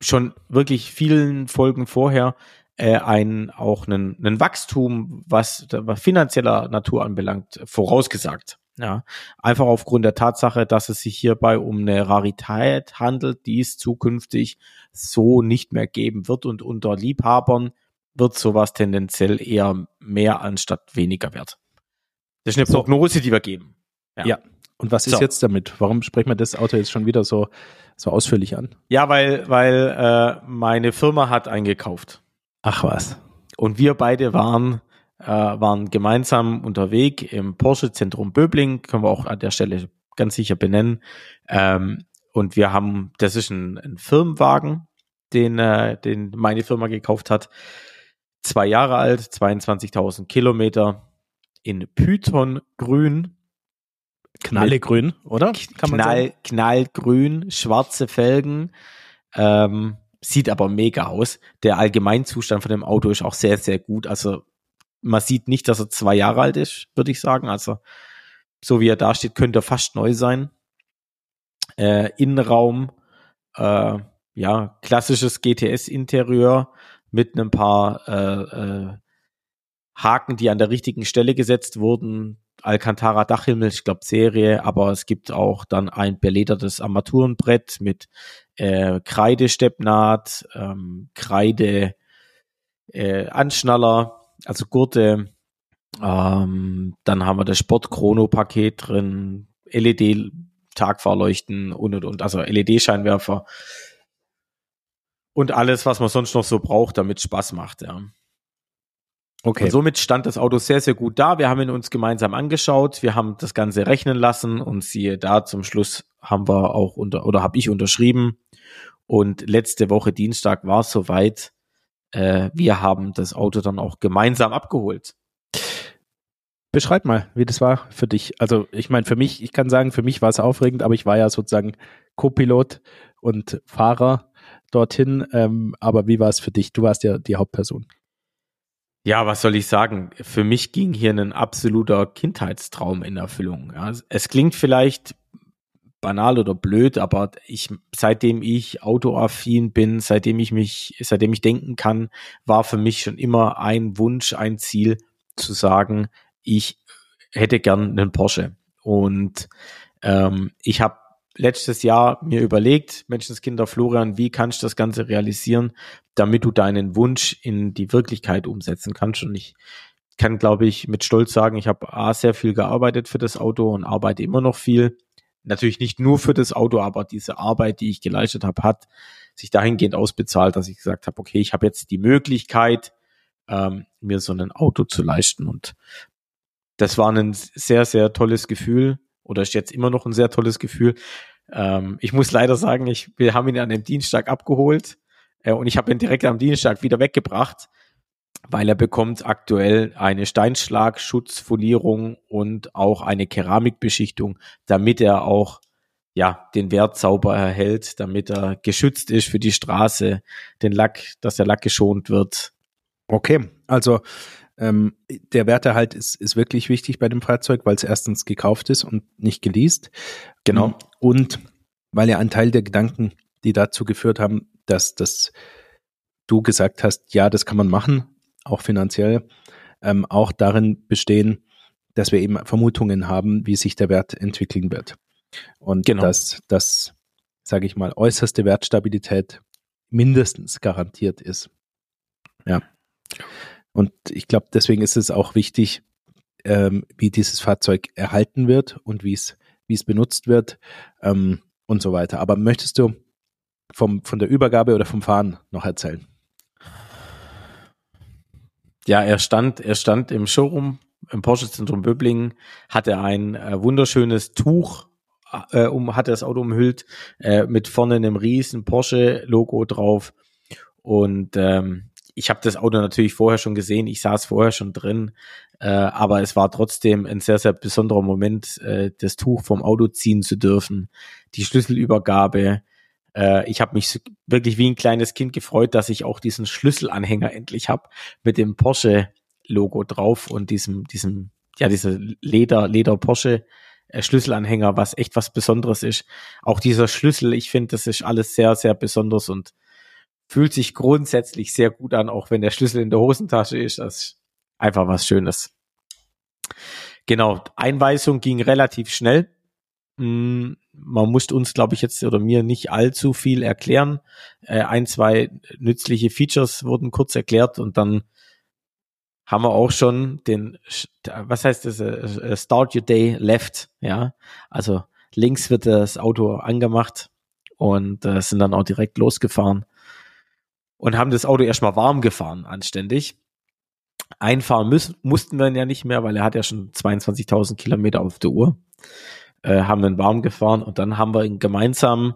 schon wirklich vielen Folgen vorher äh, ein auch einen, einen Wachstum, was, was finanzieller Natur anbelangt, vorausgesagt. Ja, einfach aufgrund der Tatsache, dass es sich hierbei um eine Rarität handelt, die es zukünftig so nicht mehr geben wird und unter Liebhabern wird sowas tendenziell eher mehr anstatt weniger wert. Das ist eine Prognose, die wir geben. Ja. ja. Und was ist so. jetzt damit? Warum sprechen wir das Auto jetzt schon wieder so, so ausführlich an? Ja, weil, weil äh, meine Firma hat eingekauft. Ach was. Und wir beide waren, äh, waren gemeinsam unterwegs im Porsche Zentrum Böbling, können wir auch an der Stelle ganz sicher benennen. Ähm, und wir haben, das ist ein, ein Firmenwagen, den, äh, den meine Firma gekauft hat. Zwei Jahre alt, 22.000 Kilometer in Pythongrün. Knallgrün, oder? Kann Knall, knallgrün, schwarze Felgen. Ähm, sieht aber mega aus. Der Allgemeinzustand von dem Auto ist auch sehr, sehr gut. Also man sieht nicht, dass er zwei Jahre alt ist, würde ich sagen. Also so wie er da steht, könnte er fast neu sein. Äh, Innenraum, äh, ja, klassisches GTS-Interieur mit ein paar äh, äh, Haken, die an der richtigen Stelle gesetzt wurden. Alcantara Dachhimmel, ich glaube Serie, aber es gibt auch dann ein beledertes Armaturenbrett mit äh, Kreidesteppnaht, ähm, Kreide äh, Anschnaller, also Gurte. Ähm, dann haben wir das Sport-Chrono-Paket drin, LED-Tagfahrleuchten und und und, also LED-Scheinwerfer und alles, was man sonst noch so braucht, damit Spaß macht, ja. Okay. Und somit stand das Auto sehr, sehr gut da. Wir haben ihn uns gemeinsam angeschaut. Wir haben das Ganze rechnen lassen und siehe da, zum Schluss haben wir auch unter, oder habe ich unterschrieben. Und letzte Woche Dienstag war es soweit. Äh, wir haben das Auto dann auch gemeinsam abgeholt. Beschreib mal, wie das war für dich. Also ich meine, für mich, ich kann sagen, für mich war es aufregend, aber ich war ja sozusagen Co-Pilot und Fahrer dorthin. Ähm, aber wie war es für dich? Du warst ja die Hauptperson. Ja, was soll ich sagen? Für mich ging hier ein absoluter Kindheitstraum in Erfüllung. Ja, es klingt vielleicht banal oder blöd, aber ich, seitdem ich autoaffin bin, seitdem ich mich, seitdem ich denken kann, war für mich schon immer ein Wunsch, ein Ziel zu sagen, ich hätte gern einen Porsche. Und ähm, ich habe letztes Jahr mir überlegt, Menschenskinder Florian, wie kannst du das Ganze realisieren, damit du deinen Wunsch in die Wirklichkeit umsetzen kannst. Und ich kann, glaube ich, mit Stolz sagen, ich habe A, sehr viel gearbeitet für das Auto und arbeite immer noch viel. Natürlich nicht nur für das Auto, aber diese Arbeit, die ich geleistet habe, hat sich dahingehend ausbezahlt, dass ich gesagt habe, okay, ich habe jetzt die Möglichkeit, ähm, mir so ein Auto zu leisten. Und das war ein sehr, sehr tolles Gefühl oder ist jetzt immer noch ein sehr tolles Gefühl. Ähm, ich muss leider sagen, ich, wir haben ihn an dem Dienstag abgeholt äh, und ich habe ihn direkt am Dienstag wieder weggebracht, weil er bekommt aktuell eine Steinschlagschutzfolierung und auch eine Keramikbeschichtung, damit er auch ja, den Wert sauber erhält, damit er geschützt ist für die Straße, den Lack, dass der Lack geschont wird. Okay, also ähm, der Werterhalt ist, ist wirklich wichtig bei dem Fahrzeug, weil es erstens gekauft ist und nicht geleast. Genau. Und weil ja ein Teil der Gedanken, die dazu geführt haben, dass, dass du gesagt hast, ja, das kann man machen, auch finanziell, ähm, auch darin bestehen, dass wir eben Vermutungen haben, wie sich der Wert entwickeln wird. Und genau. dass das, sage ich mal, äußerste Wertstabilität mindestens garantiert ist. Ja. Und ich glaube, deswegen ist es auch wichtig, ähm, wie dieses Fahrzeug erhalten wird und wie es wie es benutzt wird ähm, und so weiter. Aber möchtest du vom, von der Übergabe oder vom Fahren noch erzählen? Ja, er stand, er stand im Showroom im Porsche Zentrum Böblingen, hatte ein äh, wunderschönes Tuch äh, um, hatte das Auto umhüllt, äh, mit vorne einem riesen Porsche-Logo drauf. Und ähm, ich habe das Auto natürlich vorher schon gesehen, ich saß vorher schon drin, äh, aber es war trotzdem ein sehr, sehr besonderer Moment, äh, das Tuch vom Auto ziehen zu dürfen, die Schlüsselübergabe. Äh, ich habe mich wirklich wie ein kleines Kind gefreut, dass ich auch diesen Schlüsselanhänger endlich habe mit dem Porsche-Logo drauf und diesem, diesem, ja, dieser Leder, Leder Porsche. Äh, Schlüsselanhänger, was echt was Besonderes ist. Auch dieser Schlüssel, ich finde, das ist alles sehr, sehr besonders und fühlt sich grundsätzlich sehr gut an, auch wenn der Schlüssel in der Hosentasche ist. Das ist einfach was Schönes. Genau, Einweisung ging relativ schnell. Man musste uns, glaube ich, jetzt oder mir nicht allzu viel erklären. Äh, ein, zwei nützliche Features wurden kurz erklärt und dann haben wir auch schon den, was heißt das, äh, Start Your Day Left, ja. Also links wird das Auto angemacht und äh, sind dann auch direkt losgefahren und haben das Auto erstmal warm gefahren, anständig. Einfahren müssen, mussten wir ihn ja nicht mehr, weil er hat ja schon 22.000 Kilometer auf der Uhr. Äh, haben ihn warm gefahren und dann haben wir ihn gemeinsam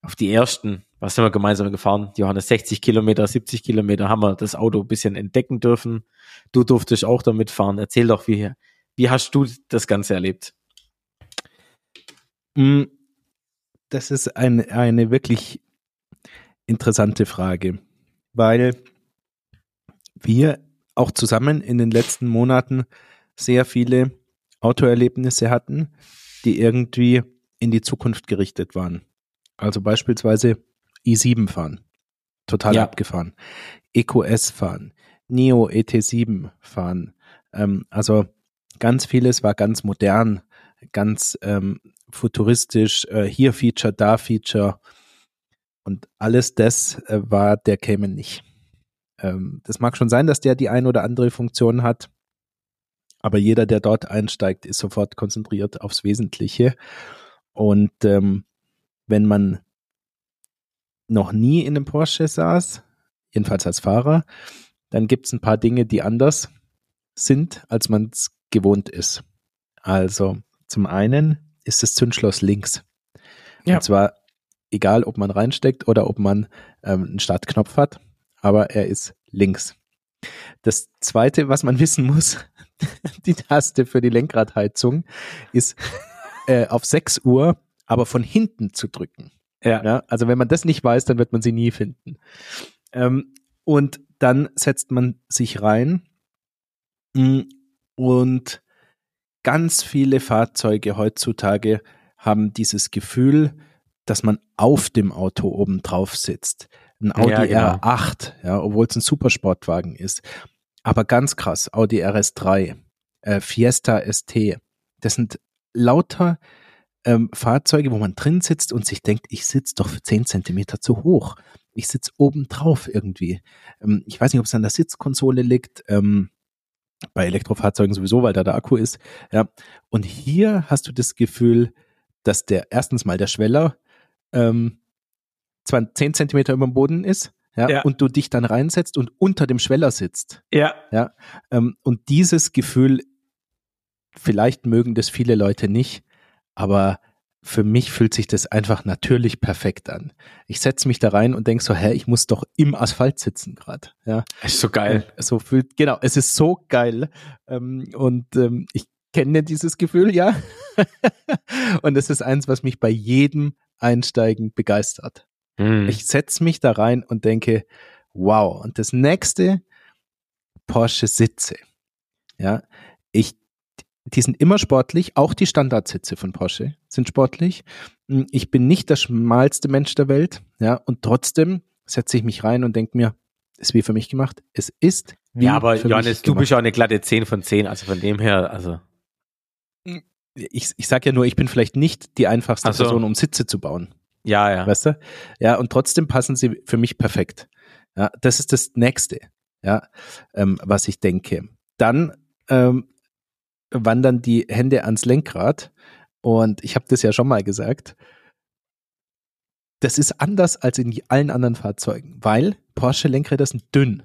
auf die ersten, was sind wir gemeinsam gefahren? Johannes, 60 Kilometer, 70 Kilometer haben wir das Auto ein bisschen entdecken dürfen. Du durftest auch damit fahren. Erzähl doch, wie, wie hast du das Ganze erlebt? Mm, das ist eine, eine wirklich interessante Frage weil wir auch zusammen in den letzten Monaten sehr viele Autoerlebnisse hatten, die irgendwie in die Zukunft gerichtet waren. Also beispielsweise i7 fahren, total ja. abgefahren, EQS fahren, Neo ET7 fahren. Ähm, also ganz vieles war ganz modern, ganz ähm, futuristisch, äh, hier Feature, da Feature. Und alles das äh, war der Cayman nicht. Ähm, das mag schon sein, dass der die ein oder andere Funktion hat, aber jeder, der dort einsteigt, ist sofort konzentriert aufs Wesentliche. Und ähm, wenn man noch nie in einem Porsche saß, jedenfalls als Fahrer, dann gibt es ein paar Dinge, die anders sind, als man es gewohnt ist. Also zum einen ist das Zündschloss links. Ja. Und zwar egal, ob man reinsteckt oder ob man ähm, einen Startknopf hat, aber er ist links. Das zweite, was man wissen muss, die Taste für die Lenkradheizung ist äh, auf 6 Uhr, aber von hinten zu drücken. Ja. ja. Also wenn man das nicht weiß, dann wird man sie nie finden. Ähm, und dann setzt man sich rein mm, und ganz viele Fahrzeuge heutzutage haben dieses Gefühl, dass man auf dem Auto oben drauf sitzt. Ein Audi ja, genau. R8, ja, obwohl es ein Supersportwagen ist. Aber ganz krass, Audi RS3, äh, Fiesta ST. Das sind lauter ähm, Fahrzeuge, wo man drin sitzt und sich denkt, ich sitze doch für zehn Zentimeter zu hoch. Ich sitze oben drauf irgendwie. Ähm, ich weiß nicht, ob es an der Sitzkonsole liegt. Ähm, bei Elektrofahrzeugen sowieso, weil da der Akku ist. Ja. Und hier hast du das Gefühl, dass der erstens mal der Schweller ähm, zwar zehn Zentimeter über dem Boden ist, ja, ja, und du dich dann reinsetzt und unter dem Schweller sitzt. Ja. Ja. Ähm, und dieses Gefühl, vielleicht mögen das viele Leute nicht, aber für mich fühlt sich das einfach natürlich perfekt an. Ich setze mich da rein und denke so, hä, ich muss doch im Asphalt sitzen gerade. Ja. Ist so geil. Äh, so fühlt, genau, es ist so geil. Ähm, und ähm, ich kenne dieses Gefühl, ja. und es ist eins, was mich bei jedem Einsteigen begeistert. Mhm. Ich setze mich da rein und denke, wow. Und das nächste, Porsche Sitze. Ja, ich, die sind immer sportlich, auch die Standardsitze von Porsche sind sportlich. Hm, ich bin nicht der schmalste Mensch der Welt, ja, und trotzdem setze ich mich rein und denke mir, ist wie für mich gemacht. Es ist wie Ja, aber Johannes, du bist ja auch eine glatte 10 von 10, also von dem her, also. Hm, ich, ich sag ja nur, ich bin vielleicht nicht die einfachste so. Person, um Sitze zu bauen. Ja, ja. Weißt du? Ja, und trotzdem passen sie für mich perfekt. Ja, das ist das Nächste, ja, ähm, was ich denke. Dann ähm, wandern die Hände ans Lenkrad und ich habe das ja schon mal gesagt. Das ist anders als in allen anderen Fahrzeugen, weil Porsche Lenkräder sind dünn.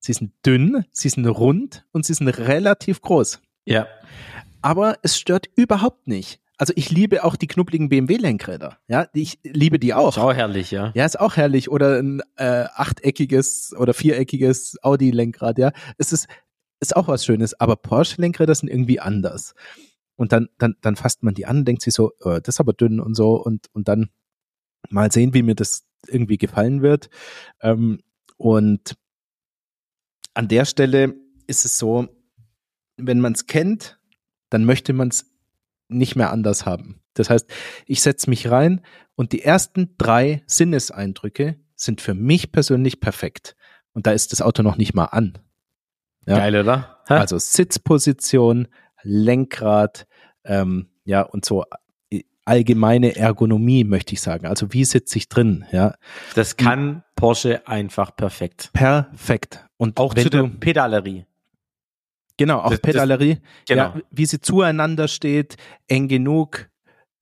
Sie sind dünn, sie sind rund und sie sind relativ groß. Ja. Aber es stört überhaupt nicht. Also ich liebe auch die knubbeligen BMW-Lenkräder. Ja, ich liebe die auch. Ist auch herrlich, ja. Ja, ist auch herrlich. Oder ein äh, achteckiges oder viereckiges Audi-Lenkrad, ja. Es ist, ist auch was Schönes. Aber Porsche-Lenkräder sind irgendwie anders. Und dann, dann, dann fasst man die an, denkt sich so, äh, das ist aber dünn und so. Und, und dann mal sehen, wie mir das irgendwie gefallen wird. Ähm, und an der Stelle ist es so, wenn man es kennt, dann möchte man es nicht mehr anders haben. Das heißt, ich setze mich rein und die ersten drei Sinneseindrücke sind für mich persönlich perfekt. Und da ist das Auto noch nicht mal an. Ja? Geil, oder? Ha? Also Sitzposition, Lenkrad, ähm, ja, und so äh, allgemeine Ergonomie, möchte ich sagen. Also wie sitze ich drin, ja. Das kann Porsche einfach perfekt. Perfekt. Und auch zu der Pedalerie. Genau, auch das, Pedalerie. Das, genau. Ja, wie sie zueinander steht, eng genug,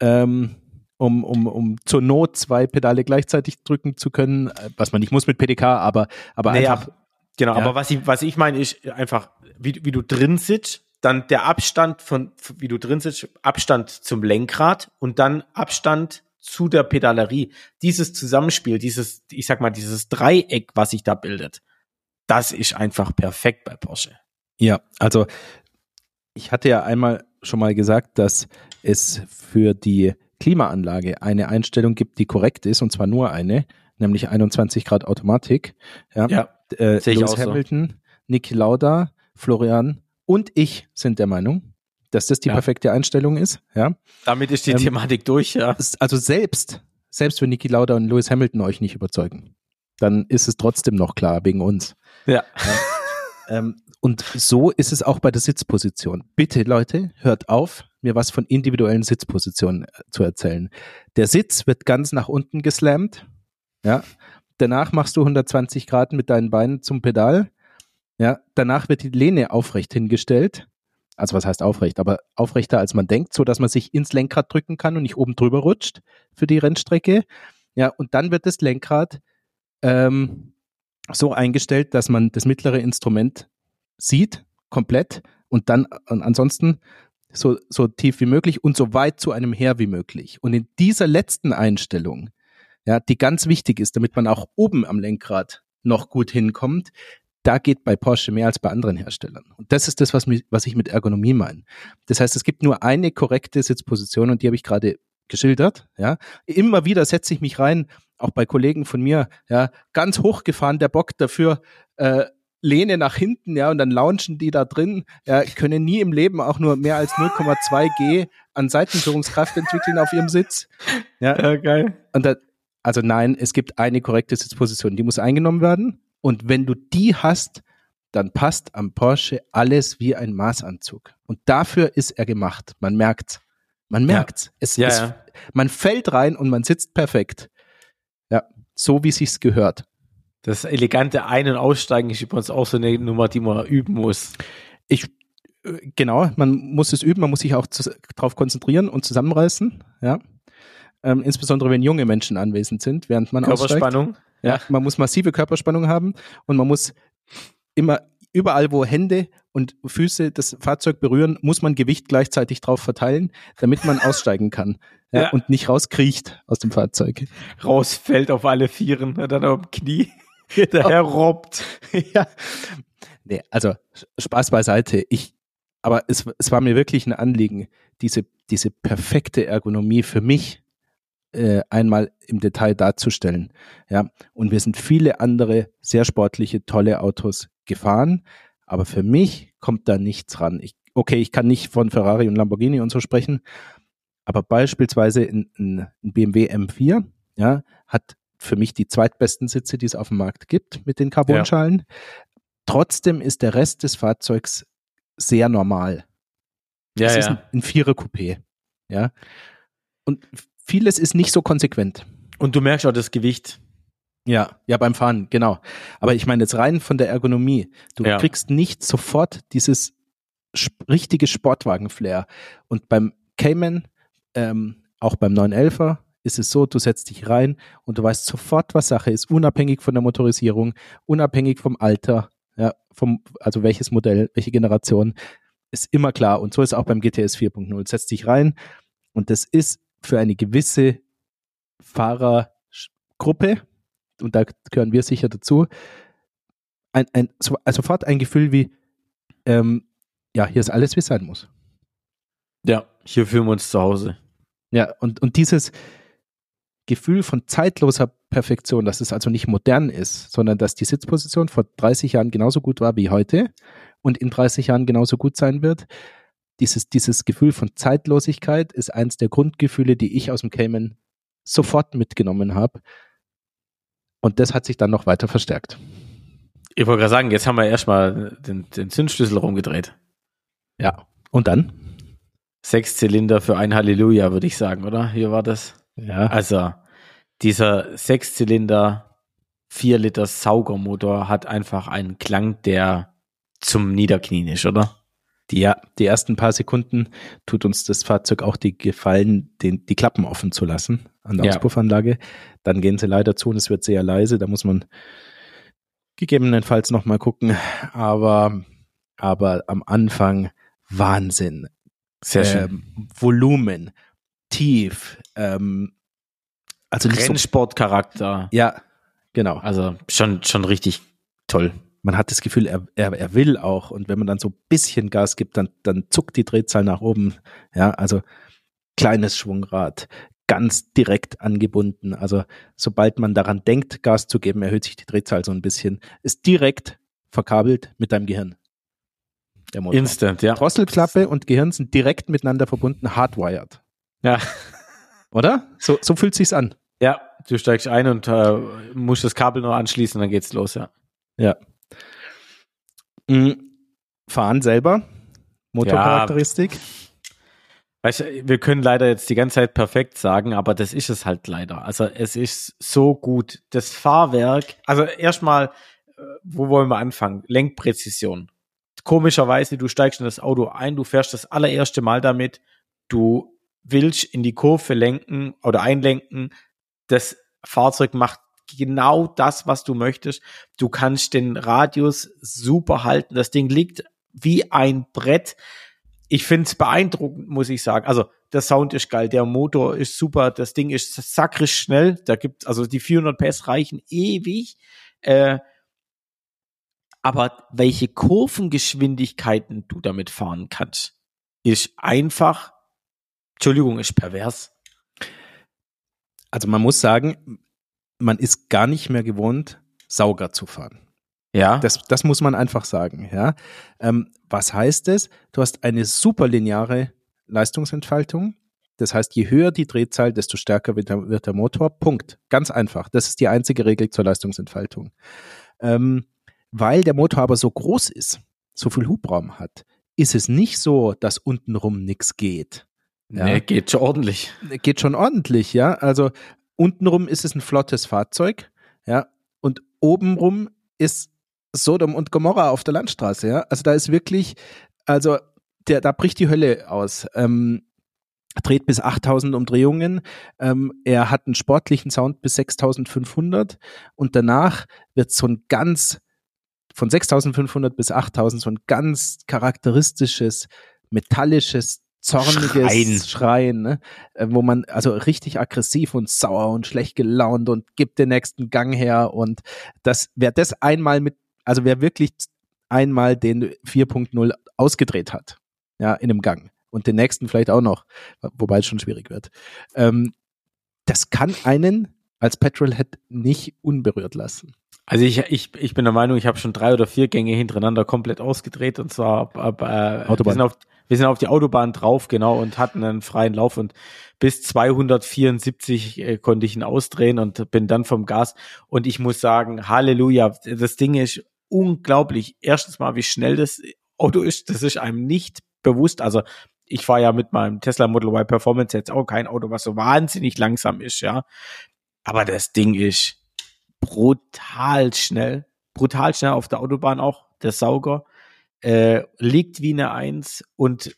ähm, um, um, um zur Not zwei Pedale gleichzeitig drücken zu können, was man nicht muss mit PDK, aber, aber naja, einfach. Genau, ja. aber was ich, was ich meine, ist einfach, wie, wie du drin sitzt, dann der Abstand von, wie du drin sitzt, Abstand zum Lenkrad und dann Abstand zu der Pedalerie. Dieses Zusammenspiel, dieses, ich sag mal, dieses Dreieck, was sich da bildet, das ist einfach perfekt bei Porsche. Ja, also ich hatte ja einmal schon mal gesagt, dass es für die Klimaanlage eine Einstellung gibt, die korrekt ist, und zwar nur eine, nämlich 21 Grad Automatik. Ja, ja äh, Lewis Hamilton, so. Niki Lauda, Florian und ich sind der Meinung, dass das die ja. perfekte Einstellung ist. Ja. Damit ist die ähm, Thematik durch, ja. Also selbst, selbst wenn Niki Lauda und Lewis Hamilton euch nicht überzeugen, dann ist es trotzdem noch klar wegen uns. Ja. ja. Ähm, und so ist es auch bei der Sitzposition. Bitte, Leute, hört auf, mir was von individuellen Sitzpositionen äh, zu erzählen. Der Sitz wird ganz nach unten geslammt. Ja. Danach machst du 120 Grad mit deinen Beinen zum Pedal. Ja. Danach wird die Lehne aufrecht hingestellt. Also was heißt aufrecht? Aber aufrechter als man denkt, so dass man sich ins Lenkrad drücken kann und nicht oben drüber rutscht für die Rennstrecke. Ja. Und dann wird das Lenkrad ähm, so eingestellt, dass man das mittlere Instrument sieht, komplett, und dann ansonsten so, so tief wie möglich und so weit zu einem her wie möglich. Und in dieser letzten Einstellung, ja, die ganz wichtig ist, damit man auch oben am Lenkrad noch gut hinkommt, da geht bei Porsche mehr als bei anderen Herstellern. Und das ist das, was, mich, was ich mit Ergonomie meine. Das heißt, es gibt nur eine korrekte Sitzposition und die habe ich gerade geschildert. Ja, immer wieder setze ich mich rein, auch bei Kollegen von mir. Ja, ganz hochgefahren der Bock dafür. Äh, Lehne nach hinten, ja, und dann launchen die da drin, ja, können nie im Leben auch nur mehr als 0,2 G an Seitenführungskraft entwickeln auf ihrem Sitz. Ja, ja geil. Und da, also nein, es gibt eine korrekte Sitzposition, die muss eingenommen werden. Und wenn du die hast, dann passt am Porsche alles wie ein Maßanzug. Und dafür ist er gemacht. Man merkt's. Man merkt's. Ja. Es, ja, es, ja. Man fällt rein und man sitzt perfekt. Ja, so wie sich's gehört. Das elegante Ein- und Aussteigen ist übrigens auch so eine Nummer, die man üben muss. Ich, äh, genau, man muss es üben, man muss sich auch darauf konzentrieren und zusammenreißen, ja. Ähm, insbesondere wenn junge Menschen anwesend sind, während man Körperspannung. Aussteigt. Ja, man muss massive Körperspannung haben und man muss immer überall, wo Hände und Füße das Fahrzeug berühren, muss man Gewicht gleichzeitig drauf verteilen, damit man aussteigen kann ja, ja. und nicht rauskriecht aus dem Fahrzeug. Rausfällt auf alle Vieren, dann auf dem Knie daher robbt. ja. Nee, also Spaß beiseite. Ich, aber es, es war mir wirklich ein Anliegen, diese, diese perfekte Ergonomie für mich äh, einmal im Detail darzustellen. Ja, und wir sind viele andere sehr sportliche, tolle Autos gefahren, aber für mich kommt da nichts ran. Ich, okay, ich kann nicht von Ferrari und Lamborghini und so sprechen, aber beispielsweise ein, ein BMW M4, ja, hat für mich die zweitbesten Sitze, die es auf dem Markt gibt mit den Carbonschalen. Ja. Trotzdem ist der Rest des Fahrzeugs sehr normal. Ja, es ja. ist ein, ein Vierer-Coupé. Ja. Und vieles ist nicht so konsequent. Und du merkst auch das Gewicht. Ja, ja, beim Fahren, genau. Aber ich meine jetzt rein von der Ergonomie. Du ja. kriegst nicht sofort dieses richtige Sportwagen-Flair. Und beim Cayman, ähm, auch beim 911er, ist es so, du setzt dich rein und du weißt sofort, was Sache ist, unabhängig von der Motorisierung, unabhängig vom Alter, ja, vom, also welches Modell, welche Generation, ist immer klar. Und so ist auch beim GTS 4.0. Setzt dich rein und das ist für eine gewisse Fahrergruppe, und da gehören wir sicher dazu, ein, ein, so, also sofort ein Gefühl wie, ähm, ja, hier ist alles, wie es sein muss. Ja, hier fühlen wir uns zu Hause. Ja, und, und dieses Gefühl von zeitloser Perfektion, dass es also nicht modern ist, sondern dass die Sitzposition vor 30 Jahren genauso gut war wie heute und in 30 Jahren genauso gut sein wird, dieses, dieses Gefühl von Zeitlosigkeit ist eins der Grundgefühle, die ich aus dem Cayman sofort mitgenommen habe. Und das hat sich dann noch weiter verstärkt. Ich wollte gerade sagen, jetzt haben wir erstmal den, den Zündschlüssel rumgedreht. Ja. Und dann? Sechs Zylinder für ein Halleluja, würde ich sagen, oder? Hier war das. Ja. Also, dieser Sechszylinder, vier Liter Saugermotor hat einfach einen Klang, der zum Niederknien ist, oder? Die, ja, die ersten paar Sekunden tut uns das Fahrzeug auch die Gefallen, den, die Klappen offen zu lassen an der ja. Auspuffanlage. Dann gehen sie leider zu und es wird sehr leise. Da muss man gegebenenfalls nochmal gucken. Aber, aber am Anfang Wahnsinn. Sehr schön. Ähm, Volumen, tief, ähm, also Rennsportcharakter. So, ja, genau. Also schon, schon richtig toll man hat das Gefühl, er, er, er will auch. Und wenn man dann so ein bisschen Gas gibt, dann, dann zuckt die Drehzahl nach oben. Ja, also kleines Schwungrad, ganz direkt angebunden. Also sobald man daran denkt, Gas zu geben, erhöht sich die Drehzahl so ein bisschen. Ist direkt verkabelt mit deinem Gehirn. Der Motor. Instant, ja. Drosselklappe und Gehirn sind direkt miteinander verbunden, hardwired. Ja. Oder? So, so fühlt sich's an. Ja, du steigst ein und äh, musst das Kabel noch anschließen, dann geht's los, ja. Ja. Mhm. Fahren selber, Motorcharakteristik. Ja. Weißt wir können leider jetzt die ganze Zeit perfekt sagen, aber das ist es halt leider. Also es ist so gut. Das Fahrwerk, also erstmal, äh, wo wollen wir anfangen? Lenkpräzision. Komischerweise, du steigst in das Auto ein, du fährst das allererste Mal damit, du willst in die Kurve lenken oder einlenken, das Fahrzeug macht genau das, was du möchtest. Du kannst den Radius super halten. Das Ding liegt wie ein Brett. Ich finde es beeindruckend, muss ich sagen. Also der Sound ist geil, der Motor ist super, das Ding ist sakrisch schnell. Da gibt also die 400 PS reichen ewig. Äh, aber welche Kurvengeschwindigkeiten du damit fahren kannst, ist einfach, Entschuldigung, ist pervers. Also man muss sagen, man ist gar nicht mehr gewohnt, Sauger zu fahren. Ja. Das, das muss man einfach sagen. Ja. Ähm, was heißt es? Du hast eine super lineare Leistungsentfaltung. Das heißt, je höher die Drehzahl, desto stärker wird der, wird der Motor. Punkt. Ganz einfach. Das ist die einzige Regel zur Leistungsentfaltung. Ähm, weil der Motor aber so groß ist, so viel Hubraum hat, ist es nicht so, dass untenrum nichts geht. Ja. Nee, geht schon ordentlich. Geht schon ordentlich, ja. Also untenrum ist es ein flottes Fahrzeug, ja. Und obenrum ist Sodom und Gomorra auf der Landstraße, ja. Also da ist wirklich, also der, da bricht die Hölle aus. Ähm, dreht bis 8000 Umdrehungen. Ähm, er hat einen sportlichen Sound bis 6500 und danach wird so ein ganz von 6500 bis 8000 so ein ganz charakteristisches metallisches zorniges Schreien, Schreien ne? Äh, wo man also richtig aggressiv und sauer und schlecht gelaunt und gibt den nächsten Gang her und das wer das einmal mit also wer wirklich einmal den 4.0 ausgedreht hat, ja, in einem Gang und den nächsten vielleicht auch noch, wobei es schon schwierig wird. Ähm, das kann einen als Petrolhead nicht unberührt lassen. Also ich, ich, ich bin der Meinung, ich habe schon drei oder vier Gänge hintereinander komplett ausgedreht und zwar ab, ab, äh, Autobahn. Wir, sind auf, wir sind auf die Autobahn drauf, genau, und hatten einen freien Lauf und bis 274 äh, konnte ich ihn ausdrehen und bin dann vom Gas und ich muss sagen, Halleluja, das Ding ist unglaublich. Erstens mal, wie schnell das Auto ist, das ist einem nicht bewusst. Also ich fahre ja mit meinem Tesla Model Y Performance jetzt auch kein Auto, was so wahnsinnig langsam ist, ja. Aber das Ding ist brutal schnell, brutal schnell auf der Autobahn auch, der Sauger, äh, liegt wie eine Eins und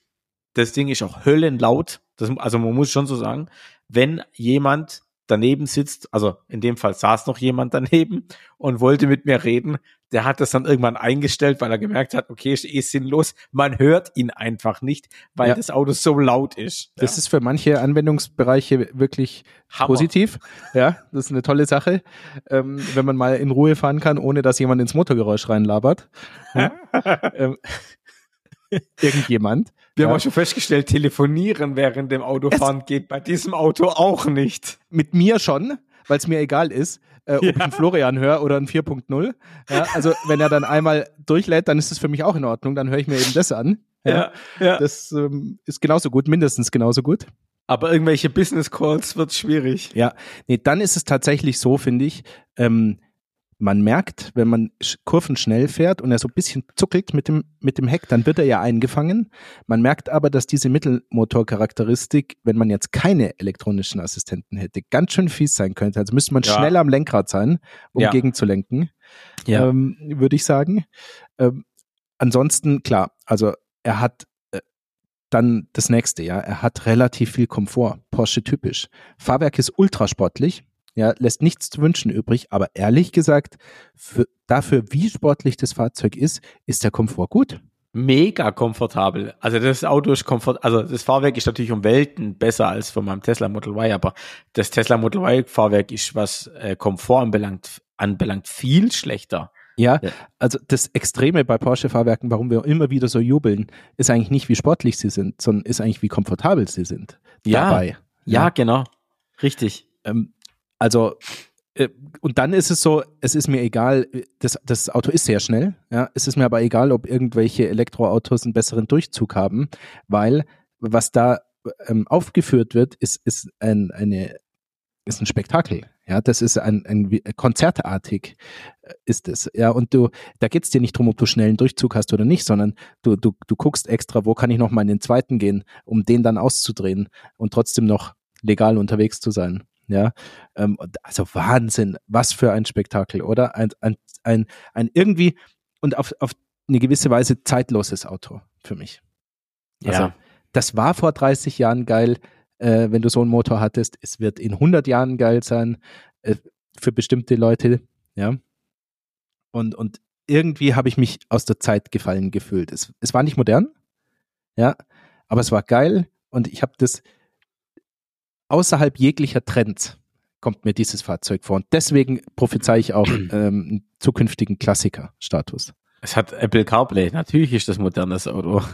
das Ding ist auch höllenlaut. Das, also man muss schon so sagen, wenn jemand daneben sitzt, also in dem Fall saß noch jemand daneben und wollte mit mir reden, der hat das dann irgendwann eingestellt, weil er gemerkt hat, okay, ist eh sinnlos. Man hört ihn einfach nicht, weil ja. das Auto so laut ist. Das ja. ist für manche Anwendungsbereiche wirklich Hammer. positiv. Ja, das ist eine tolle Sache, ähm, wenn man mal in Ruhe fahren kann, ohne dass jemand ins Motorgeräusch reinlabert. Ja. ähm, irgendjemand. Wir ja. haben auch schon festgestellt, telefonieren während dem Autofahren es geht bei diesem Auto auch nicht. Mit mir schon, weil es mir egal ist, äh, ob ja. ich einen Florian höre oder einen 4.0. Ja, also wenn er dann einmal durchlädt, dann ist es für mich auch in Ordnung, dann höre ich mir eben das an. Ja, ja. Das ähm, ist genauso gut, mindestens genauso gut. Aber irgendwelche Business Calls wird schwierig. Ja, nee, dann ist es tatsächlich so, finde ich, ähm, man merkt, wenn man Kurven schnell fährt und er so ein bisschen zuckelt mit dem, mit dem Heck, dann wird er ja eingefangen. Man merkt aber, dass diese Mittelmotorcharakteristik, wenn man jetzt keine elektronischen Assistenten hätte, ganz schön fies sein könnte. Also müsste man ja. schneller am Lenkrad sein, um ja. gegenzulenken, ja. ähm, würde ich sagen. Ähm, ansonsten, klar, also er hat äh, dann das nächste, ja, er hat relativ viel Komfort, Porsche typisch. Fahrwerk ist ultrasportlich ja, lässt nichts zu wünschen übrig, aber ehrlich gesagt, für, dafür, wie sportlich das Fahrzeug ist, ist der Komfort gut. Mega komfortabel. Also das Auto ist komfort, also das Fahrwerk ist natürlich um Welten besser als von meinem Tesla Model Y, aber das Tesla Model Y Fahrwerk ist, was äh, Komfort anbelangt, anbelangt, viel schlechter. Ja, ja, also das Extreme bei Porsche-Fahrwerken, warum wir immer wieder so jubeln, ist eigentlich nicht, wie sportlich sie sind, sondern ist eigentlich, wie komfortabel sie sind. Ja, dabei. Ja, ja, genau. Richtig. Ähm, also äh, und dann ist es so, es ist mir egal, das, das Auto ist sehr schnell, ja, es ist mir aber egal, ob irgendwelche Elektroautos einen besseren Durchzug haben, weil was da ähm, aufgeführt wird, ist, ist ein, eine, ist ein Spektakel. Ja, das ist ein, ein konzertartig äh, ist es. Ja, und du, da geht's dir nicht drum, ob du schnellen Durchzug hast oder nicht, sondern du, du, du guckst extra, wo kann ich noch mal in den zweiten gehen, um den dann auszudrehen und trotzdem noch legal unterwegs zu sein. Ja, ähm, also Wahnsinn, was für ein Spektakel, oder? Ein, ein, ein, ein irgendwie und auf, auf eine gewisse Weise zeitloses Auto für mich. Also, ja. das war vor 30 Jahren geil, äh, wenn du so einen Motor hattest. Es wird in 100 Jahren geil sein. Äh, für bestimmte Leute, ja. Und, und irgendwie habe ich mich aus der Zeit gefallen gefühlt. Es, es war nicht modern, ja, aber es war geil und ich habe das außerhalb jeglicher Trends kommt mir dieses Fahrzeug vor. Und deswegen prophezei ich auch ähm, einen zukünftigen Klassiker-Status. Es hat Apple CarPlay. Natürlich ist das modernes Auto.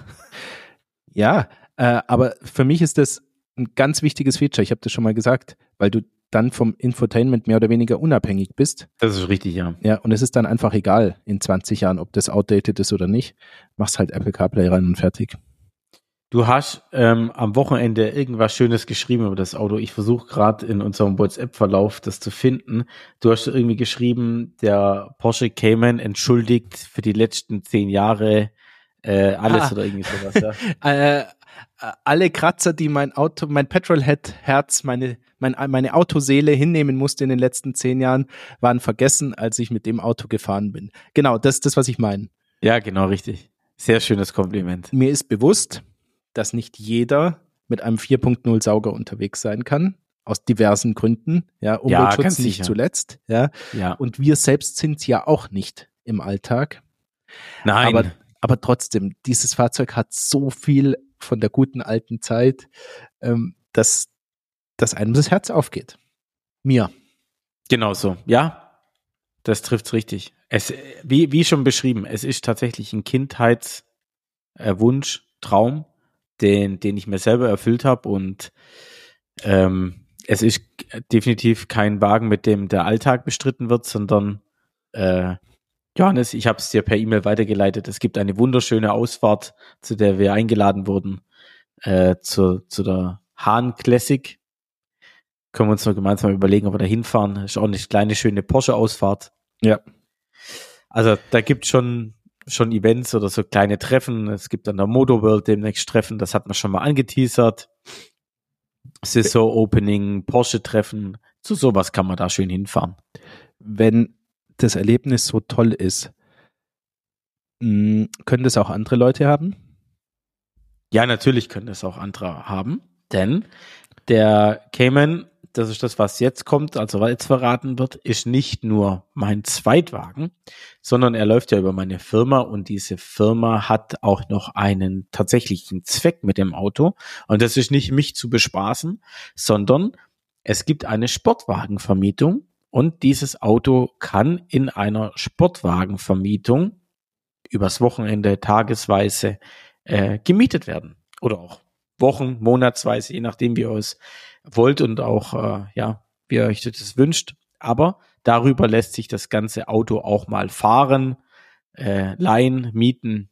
Ja, äh, aber für mich ist das ein ganz wichtiges Feature. Ich habe das schon mal gesagt, weil du dann vom Infotainment mehr oder weniger unabhängig bist. Das ist richtig, ja. Ja, und es ist dann einfach egal in 20 Jahren, ob das outdated ist oder nicht. Machst halt Apple CarPlay rein und fertig. Du hast ähm, am Wochenende irgendwas Schönes geschrieben über das Auto. Ich versuche gerade in unserem WhatsApp-Verlauf das zu finden. Du hast irgendwie geschrieben, der Porsche Cayman entschuldigt für die letzten zehn Jahre äh, alles ah. oder irgendwie sowas. Ja. äh, alle Kratzer, die mein Auto, mein Petrolhead-Herz, meine, mein, meine Autoseele hinnehmen musste in den letzten zehn Jahren, waren vergessen, als ich mit dem Auto gefahren bin. Genau, das ist das, was ich meine. Ja, genau, richtig. Sehr schönes Kompliment. Mir ist bewusst, dass nicht jeder mit einem 4.0 Sauger unterwegs sein kann. Aus diversen Gründen, ja, Umweltschutz ja, nicht zuletzt, ja. ja. Und wir selbst sind ja auch nicht im Alltag. Nein. Aber, aber trotzdem, dieses Fahrzeug hat so viel von der guten alten Zeit, ähm, dass, dass einem das Herz aufgeht. Mir. Genau so, ja. Das trifft's richtig. Es, wie, wie schon beschrieben, es ist tatsächlich ein Kindheitswunsch, äh, Traum, den, den ich mir selber erfüllt habe und ähm, es ist definitiv kein Wagen, mit dem der Alltag bestritten wird, sondern äh, Johannes, ich habe es dir per E-Mail weitergeleitet. Es gibt eine wunderschöne Ausfahrt, zu der wir eingeladen wurden, äh, zu, zu der Hahn Classic. Können wir uns noch gemeinsam überlegen, ob wir da hinfahren. Ist auch eine kleine, schöne Porsche-Ausfahrt. Ja. Also da gibt schon schon Events oder so kleine Treffen. Es gibt an der Moto World demnächst Treffen, das hat man schon mal angeteasert. Saison-Opening, Porsche-Treffen, zu sowas kann man da schön hinfahren. Wenn das Erlebnis so toll ist, hm, können das auch andere Leute haben? Ja, natürlich können das auch andere haben, denn der Cayman das ist das, was jetzt kommt, also was jetzt verraten wird, ist nicht nur mein Zweitwagen, sondern er läuft ja über meine Firma und diese Firma hat auch noch einen tatsächlichen Zweck mit dem Auto. Und das ist nicht mich zu bespaßen, sondern es gibt eine Sportwagenvermietung und dieses Auto kann in einer Sportwagenvermietung übers Wochenende tagesweise äh, gemietet werden oder auch Wochen, monatsweise, je nachdem, wie ihr es wollt und auch, äh, ja, wie ihr euch das wünscht. Aber darüber lässt sich das ganze Auto auch mal fahren, äh, leihen, mieten.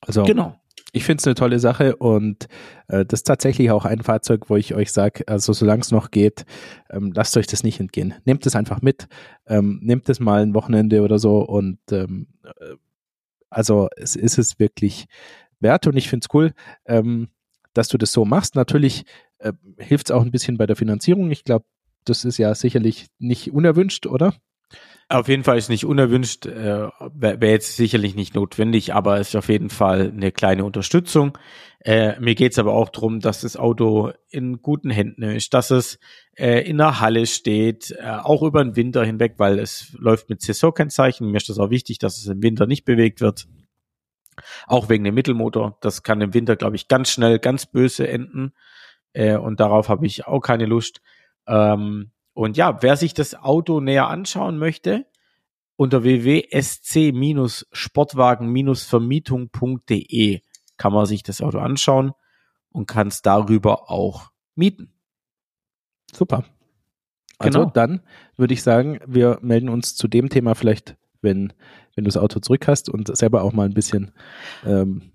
Also genau. Ich finde es eine tolle Sache und äh, das ist tatsächlich auch ein Fahrzeug, wo ich euch sage, also solange es noch geht, ähm, lasst euch das nicht entgehen. Nehmt es einfach mit, ähm, nehmt es mal ein Wochenende oder so und ähm, äh, also es ist es wirklich wert und ich finde es cool. Ähm, dass du das so machst. Natürlich äh, hilft es auch ein bisschen bei der Finanzierung. Ich glaube, das ist ja sicherlich nicht unerwünscht, oder? Auf jeden Fall ist nicht unerwünscht, äh, wäre jetzt sicherlich nicht notwendig, aber es ist auf jeden Fall eine kleine Unterstützung. Äh, mir geht es aber auch darum, dass das Auto in guten Händen ist, dass es äh, in der Halle steht, äh, auch über den Winter hinweg, weil es läuft mit Saisonkennzeichen. Mir ist das auch wichtig, dass es im Winter nicht bewegt wird. Auch wegen dem Mittelmotor. Das kann im Winter, glaube ich, ganz schnell, ganz böse enden. Äh, und darauf habe ich auch keine Lust. Ähm, und ja, wer sich das Auto näher anschauen möchte, unter www.sc-sportwagen-vermietung.de kann man sich das Auto anschauen und kann es darüber auch mieten. Super. Also genau. dann würde ich sagen, wir melden uns zu dem Thema vielleicht wenn, wenn du das Auto zurück hast und selber auch mal ein bisschen ähm,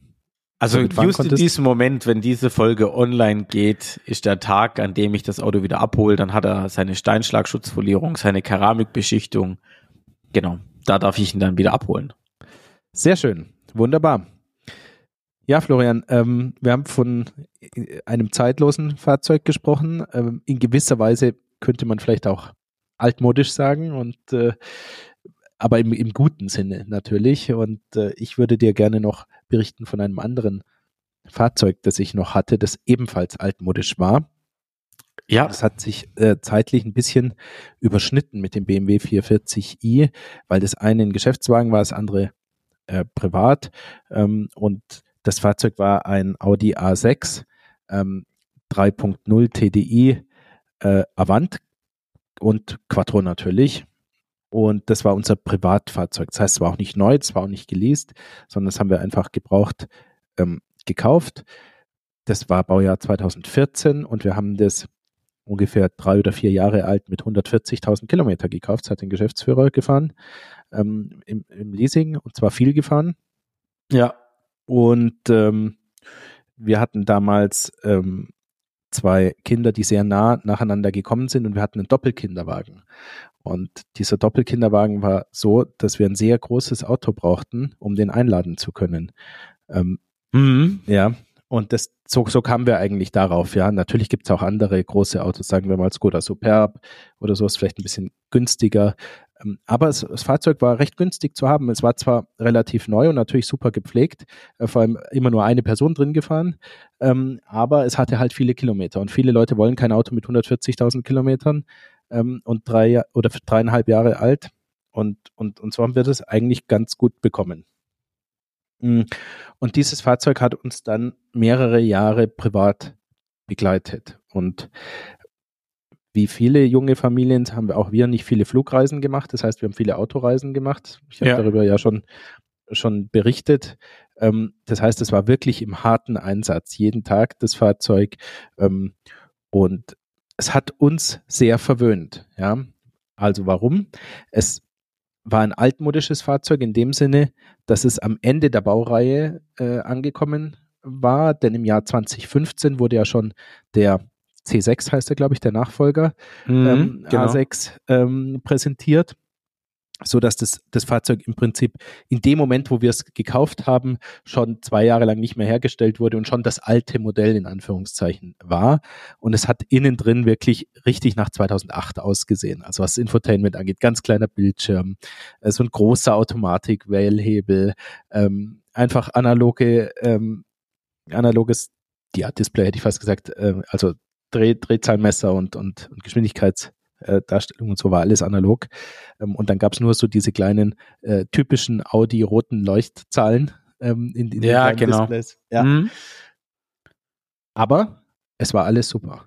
also just in diesem Moment, wenn diese Folge online geht, ist der Tag, an dem ich das Auto wieder abhole. Dann hat er seine Steinschlagschutzfolierung, seine Keramikbeschichtung. Genau, da darf ich ihn dann wieder abholen. Sehr schön, wunderbar. Ja, Florian, ähm, wir haben von einem zeitlosen Fahrzeug gesprochen. Ähm, in gewisser Weise könnte man vielleicht auch altmodisch sagen und äh, aber im, im guten Sinne natürlich. Und äh, ich würde dir gerne noch berichten von einem anderen Fahrzeug, das ich noch hatte, das ebenfalls altmodisch war. Ja. Das hat sich äh, zeitlich ein bisschen überschnitten mit dem BMW 440i, weil das eine ein Geschäftswagen war, das andere äh, privat. Ähm, und das Fahrzeug war ein Audi A6 ähm, 3.0 TDI äh, Avant und Quattro natürlich. Und das war unser Privatfahrzeug. Das heißt, es war auch nicht neu, es war auch nicht geleast, sondern das haben wir einfach gebraucht ähm, gekauft. Das war Baujahr 2014 und wir haben das ungefähr drei oder vier Jahre alt mit 140.000 Kilometer gekauft. Das hat den Geschäftsführer gefahren ähm, im, im, Leasing und zwar viel gefahren. Ja. Und ähm, wir hatten damals ähm, zwei Kinder, die sehr nah nacheinander gekommen sind und wir hatten einen Doppelkinderwagen. Und dieser Doppelkinderwagen war so, dass wir ein sehr großes Auto brauchten, um den einladen zu können. Ähm, mhm. Ja, und das, so, so kamen wir eigentlich darauf, ja. Natürlich gibt es auch andere große Autos, sagen wir mal Skoda Superb oder so, ist vielleicht ein bisschen günstiger. Ähm, aber es, das Fahrzeug war recht günstig zu haben. Es war zwar relativ neu und natürlich super gepflegt, äh, vor allem immer nur eine Person drin gefahren, ähm, aber es hatte halt viele Kilometer und viele Leute wollen kein Auto mit 140.000 Kilometern ähm, und drei oder dreieinhalb Jahre alt und, und, und so haben wir das eigentlich ganz gut bekommen. Mm. Und dieses Fahrzeug hat uns dann mehrere Jahre privat begleitet und wie viele junge Familien haben wir auch wir nicht viele Flugreisen gemacht. Das heißt, wir haben viele Autoreisen gemacht. Ich habe ja. darüber ja schon, schon berichtet. Ähm, das heißt, es war wirklich im harten Einsatz, jeden Tag das Fahrzeug. Ähm, und es hat uns sehr verwöhnt. Ja, also warum? Es war ein altmodisches Fahrzeug in dem Sinne, dass es am Ende der Baureihe äh, angekommen war, denn im Jahr 2015 wurde ja schon der C6 heißt er, glaube ich, der Nachfolger, mhm, ähm, genau. A6 ähm, präsentiert so dass das, das Fahrzeug im Prinzip in dem Moment, wo wir es gekauft haben, schon zwei Jahre lang nicht mehr hergestellt wurde und schon das alte Modell in Anführungszeichen war. Und es hat innen drin wirklich richtig nach 2008 ausgesehen. Also was Infotainment angeht, ganz kleiner Bildschirm, äh, so ein großer Automatik-Wählhebel, ähm, einfach analoge, ähm, analoges ja, Display hätte ich fast gesagt, äh, also Dreh, Drehzahlmesser und, und, und Geschwindigkeitsdarstellung und so war alles analog. Ähm, und dann gab es nur so diese kleinen äh, typischen Audi-roten Leuchtzahlen ähm, in, in ja, den genau. Displays. Ja. Mhm. Aber es war alles super.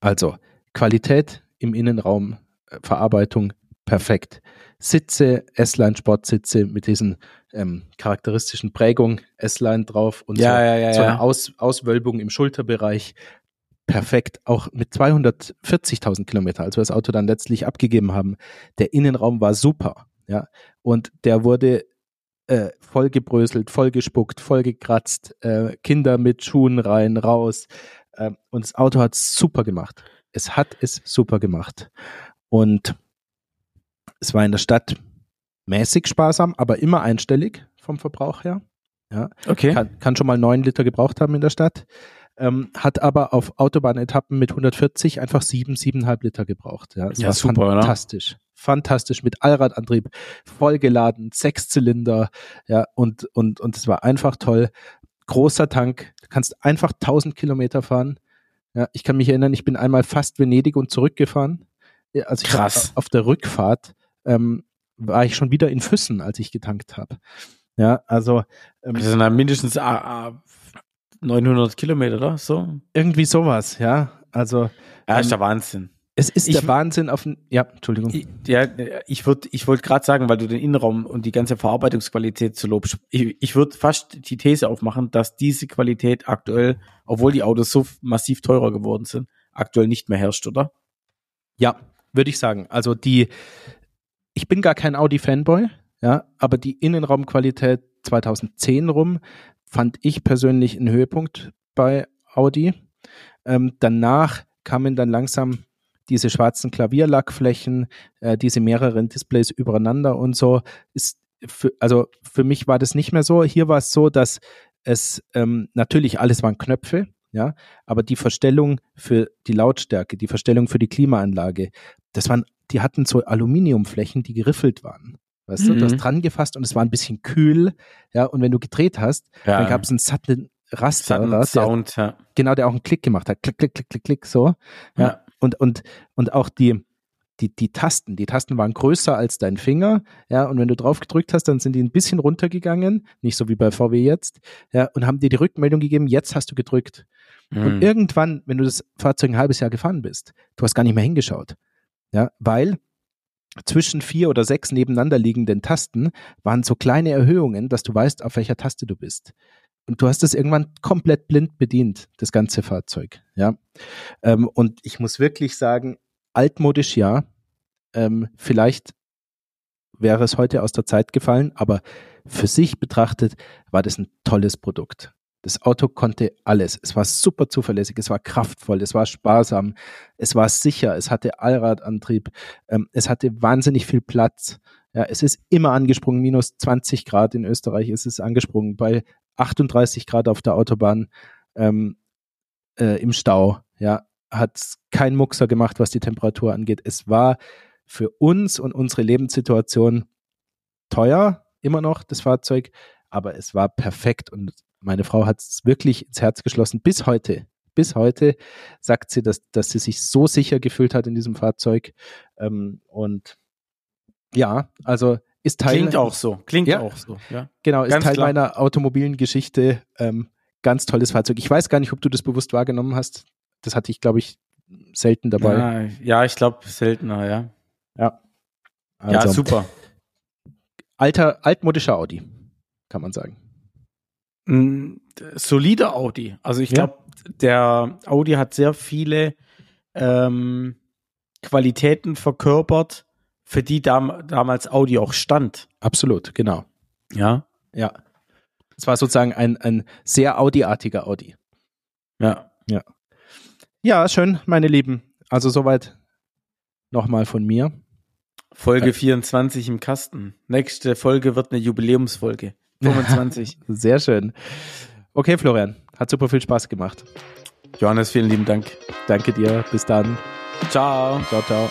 Also Qualität im Innenraum, äh, Verarbeitung perfekt. Sitze, S-Line Sportsitze mit diesen ähm, charakteristischen Prägung S-Line drauf und ja, so, ja, ja, so eine Aus, Auswölbung im Schulterbereich perfekt, auch mit 240.000 Kilometer, als wir das Auto dann letztlich abgegeben haben. Der Innenraum war super, ja, und der wurde äh, vollgebröselt, vollgespuckt, vollgekratzt, äh, Kinder mit Schuhen rein, raus. Äh, und das Auto hat super gemacht. Es hat es super gemacht. Und es war in der Stadt mäßig sparsam, aber immer einstellig vom Verbrauch her. Ja. Okay. Kann, kann schon mal neun Liter gebraucht haben in der Stadt ähm, hat aber auf Autobahnetappen mit 140 einfach sieben, siebeneinhalb Liter gebraucht. Ja, ja war super, fantastisch. Oder? Fantastisch mit Allradantrieb, vollgeladen, Sechszylinder, ja, und, und, und es war einfach toll. Großer Tank, du kannst einfach 1000 Kilometer fahren. Ja, ich kann mich erinnern, ich bin einmal fast Venedig und zurückgefahren. Ja, also Krass. auf der Rückfahrt ähm, war ich schon wieder in Füssen, als ich getankt habe. Ja, also. Ähm, das sind dann mindestens ah, ah, 900 Kilometer, oder so? Irgendwie sowas, ja. Also. Ja, ähm, ist der Wahnsinn. Es ist ich, der Wahnsinn auf ja, Entschuldigung. Ich, ja, ich würde, ich wollte gerade sagen, weil du den Innenraum und die ganze Verarbeitungsqualität so lobst. Ich, ich würde fast die These aufmachen, dass diese Qualität aktuell, obwohl die Autos so massiv teurer geworden sind, aktuell nicht mehr herrscht, oder? Ja, würde ich sagen. Also die, ich bin gar kein Audi-Fanboy, ja, aber die Innenraumqualität 2010 rum fand ich persönlich einen Höhepunkt bei Audi. Ähm, danach kamen dann langsam diese schwarzen Klavierlackflächen, äh, diese mehreren Displays übereinander und so. Ist für, also für mich war das nicht mehr so. Hier war es so, dass es ähm, natürlich alles waren Knöpfe, ja, aber die Verstellung für die Lautstärke, die Verstellung für die Klimaanlage, das waren, die hatten so Aluminiumflächen, die geriffelt waren. Weißt mhm. du, du hast mhm. dran gefasst und es war ein bisschen kühl, ja, und wenn du gedreht hast, ja. dann gab es einen satten, Raster, Hat einen der, Sound, ja. genau, der auch einen Klick gemacht hat. Klick, klick, klick, klick, klick, so. Ja. Und, und, und auch die, die, die Tasten, die Tasten waren größer als dein Finger, ja, und wenn du drauf gedrückt hast, dann sind die ein bisschen runtergegangen, nicht so wie bei VW jetzt, ja, und haben dir die Rückmeldung gegeben, jetzt hast du gedrückt. Und Mhm. irgendwann, wenn du das Fahrzeug ein halbes Jahr gefahren bist, du hast gar nicht mehr hingeschaut. Ja, weil zwischen vier oder sechs nebeneinander liegenden Tasten waren so kleine Erhöhungen, dass du weißt, auf welcher Taste du bist. Und du hast es irgendwann komplett blind bedient, das ganze Fahrzeug. Ja. Ähm, und ich muss wirklich sagen, altmodisch ja. Ähm, vielleicht wäre es heute aus der Zeit gefallen, aber für sich betrachtet war das ein tolles Produkt. Das Auto konnte alles. Es war super zuverlässig, es war kraftvoll, es war sparsam, es war sicher, es hatte Allradantrieb, ähm, es hatte wahnsinnig viel Platz. Ja, es ist immer angesprungen, minus 20 Grad in Österreich ist es angesprungen, bei 38 Grad auf der Autobahn ähm, äh, im Stau. Ja, hat kein Muckser gemacht, was die Temperatur angeht. Es war für uns und unsere Lebenssituation teuer, immer noch, das Fahrzeug, aber es war perfekt und meine Frau hat es wirklich ins Herz geschlossen. Bis heute, bis heute sagt sie, dass, dass sie sich so sicher gefühlt hat in diesem Fahrzeug. Ähm, und ja, also ist Teil. Klingt auch so. Klingt Ja. auch so. Ja. Genau, ist Ganz Teil klar. meiner automobilen Geschichte. Ähm, ganz tolles Fahrzeug. Ich weiß gar nicht, ob du das bewusst wahrgenommen hast. Das hatte ich, glaube ich, selten dabei. Ja, ja, ich glaube seltener, ja. ja, Also, super. Alter, altmodischer Audi, kann man sagen. Ein solider Audi. Also ich Ja. glaube, der Audi hat sehr viele ähm, Qualitäten verkörpert, für die dam damals Audi auch stand. Absolut, genau. Ja. Ja. Es war sozusagen ein, ein sehr Audi-artiger Audi. Ja. Ja, schön, meine Lieben. Also soweit nochmal von mir. Folge Ja. 24 im Kasten. Nächste Folge wird eine Jubiläumsfolge. 25. Sehr schön. Okay, Florian, hat super viel Spaß gemacht. Johannes, vielen lieben Dank. Danke dir. Bis dann. Ciao. Ciao, ciao.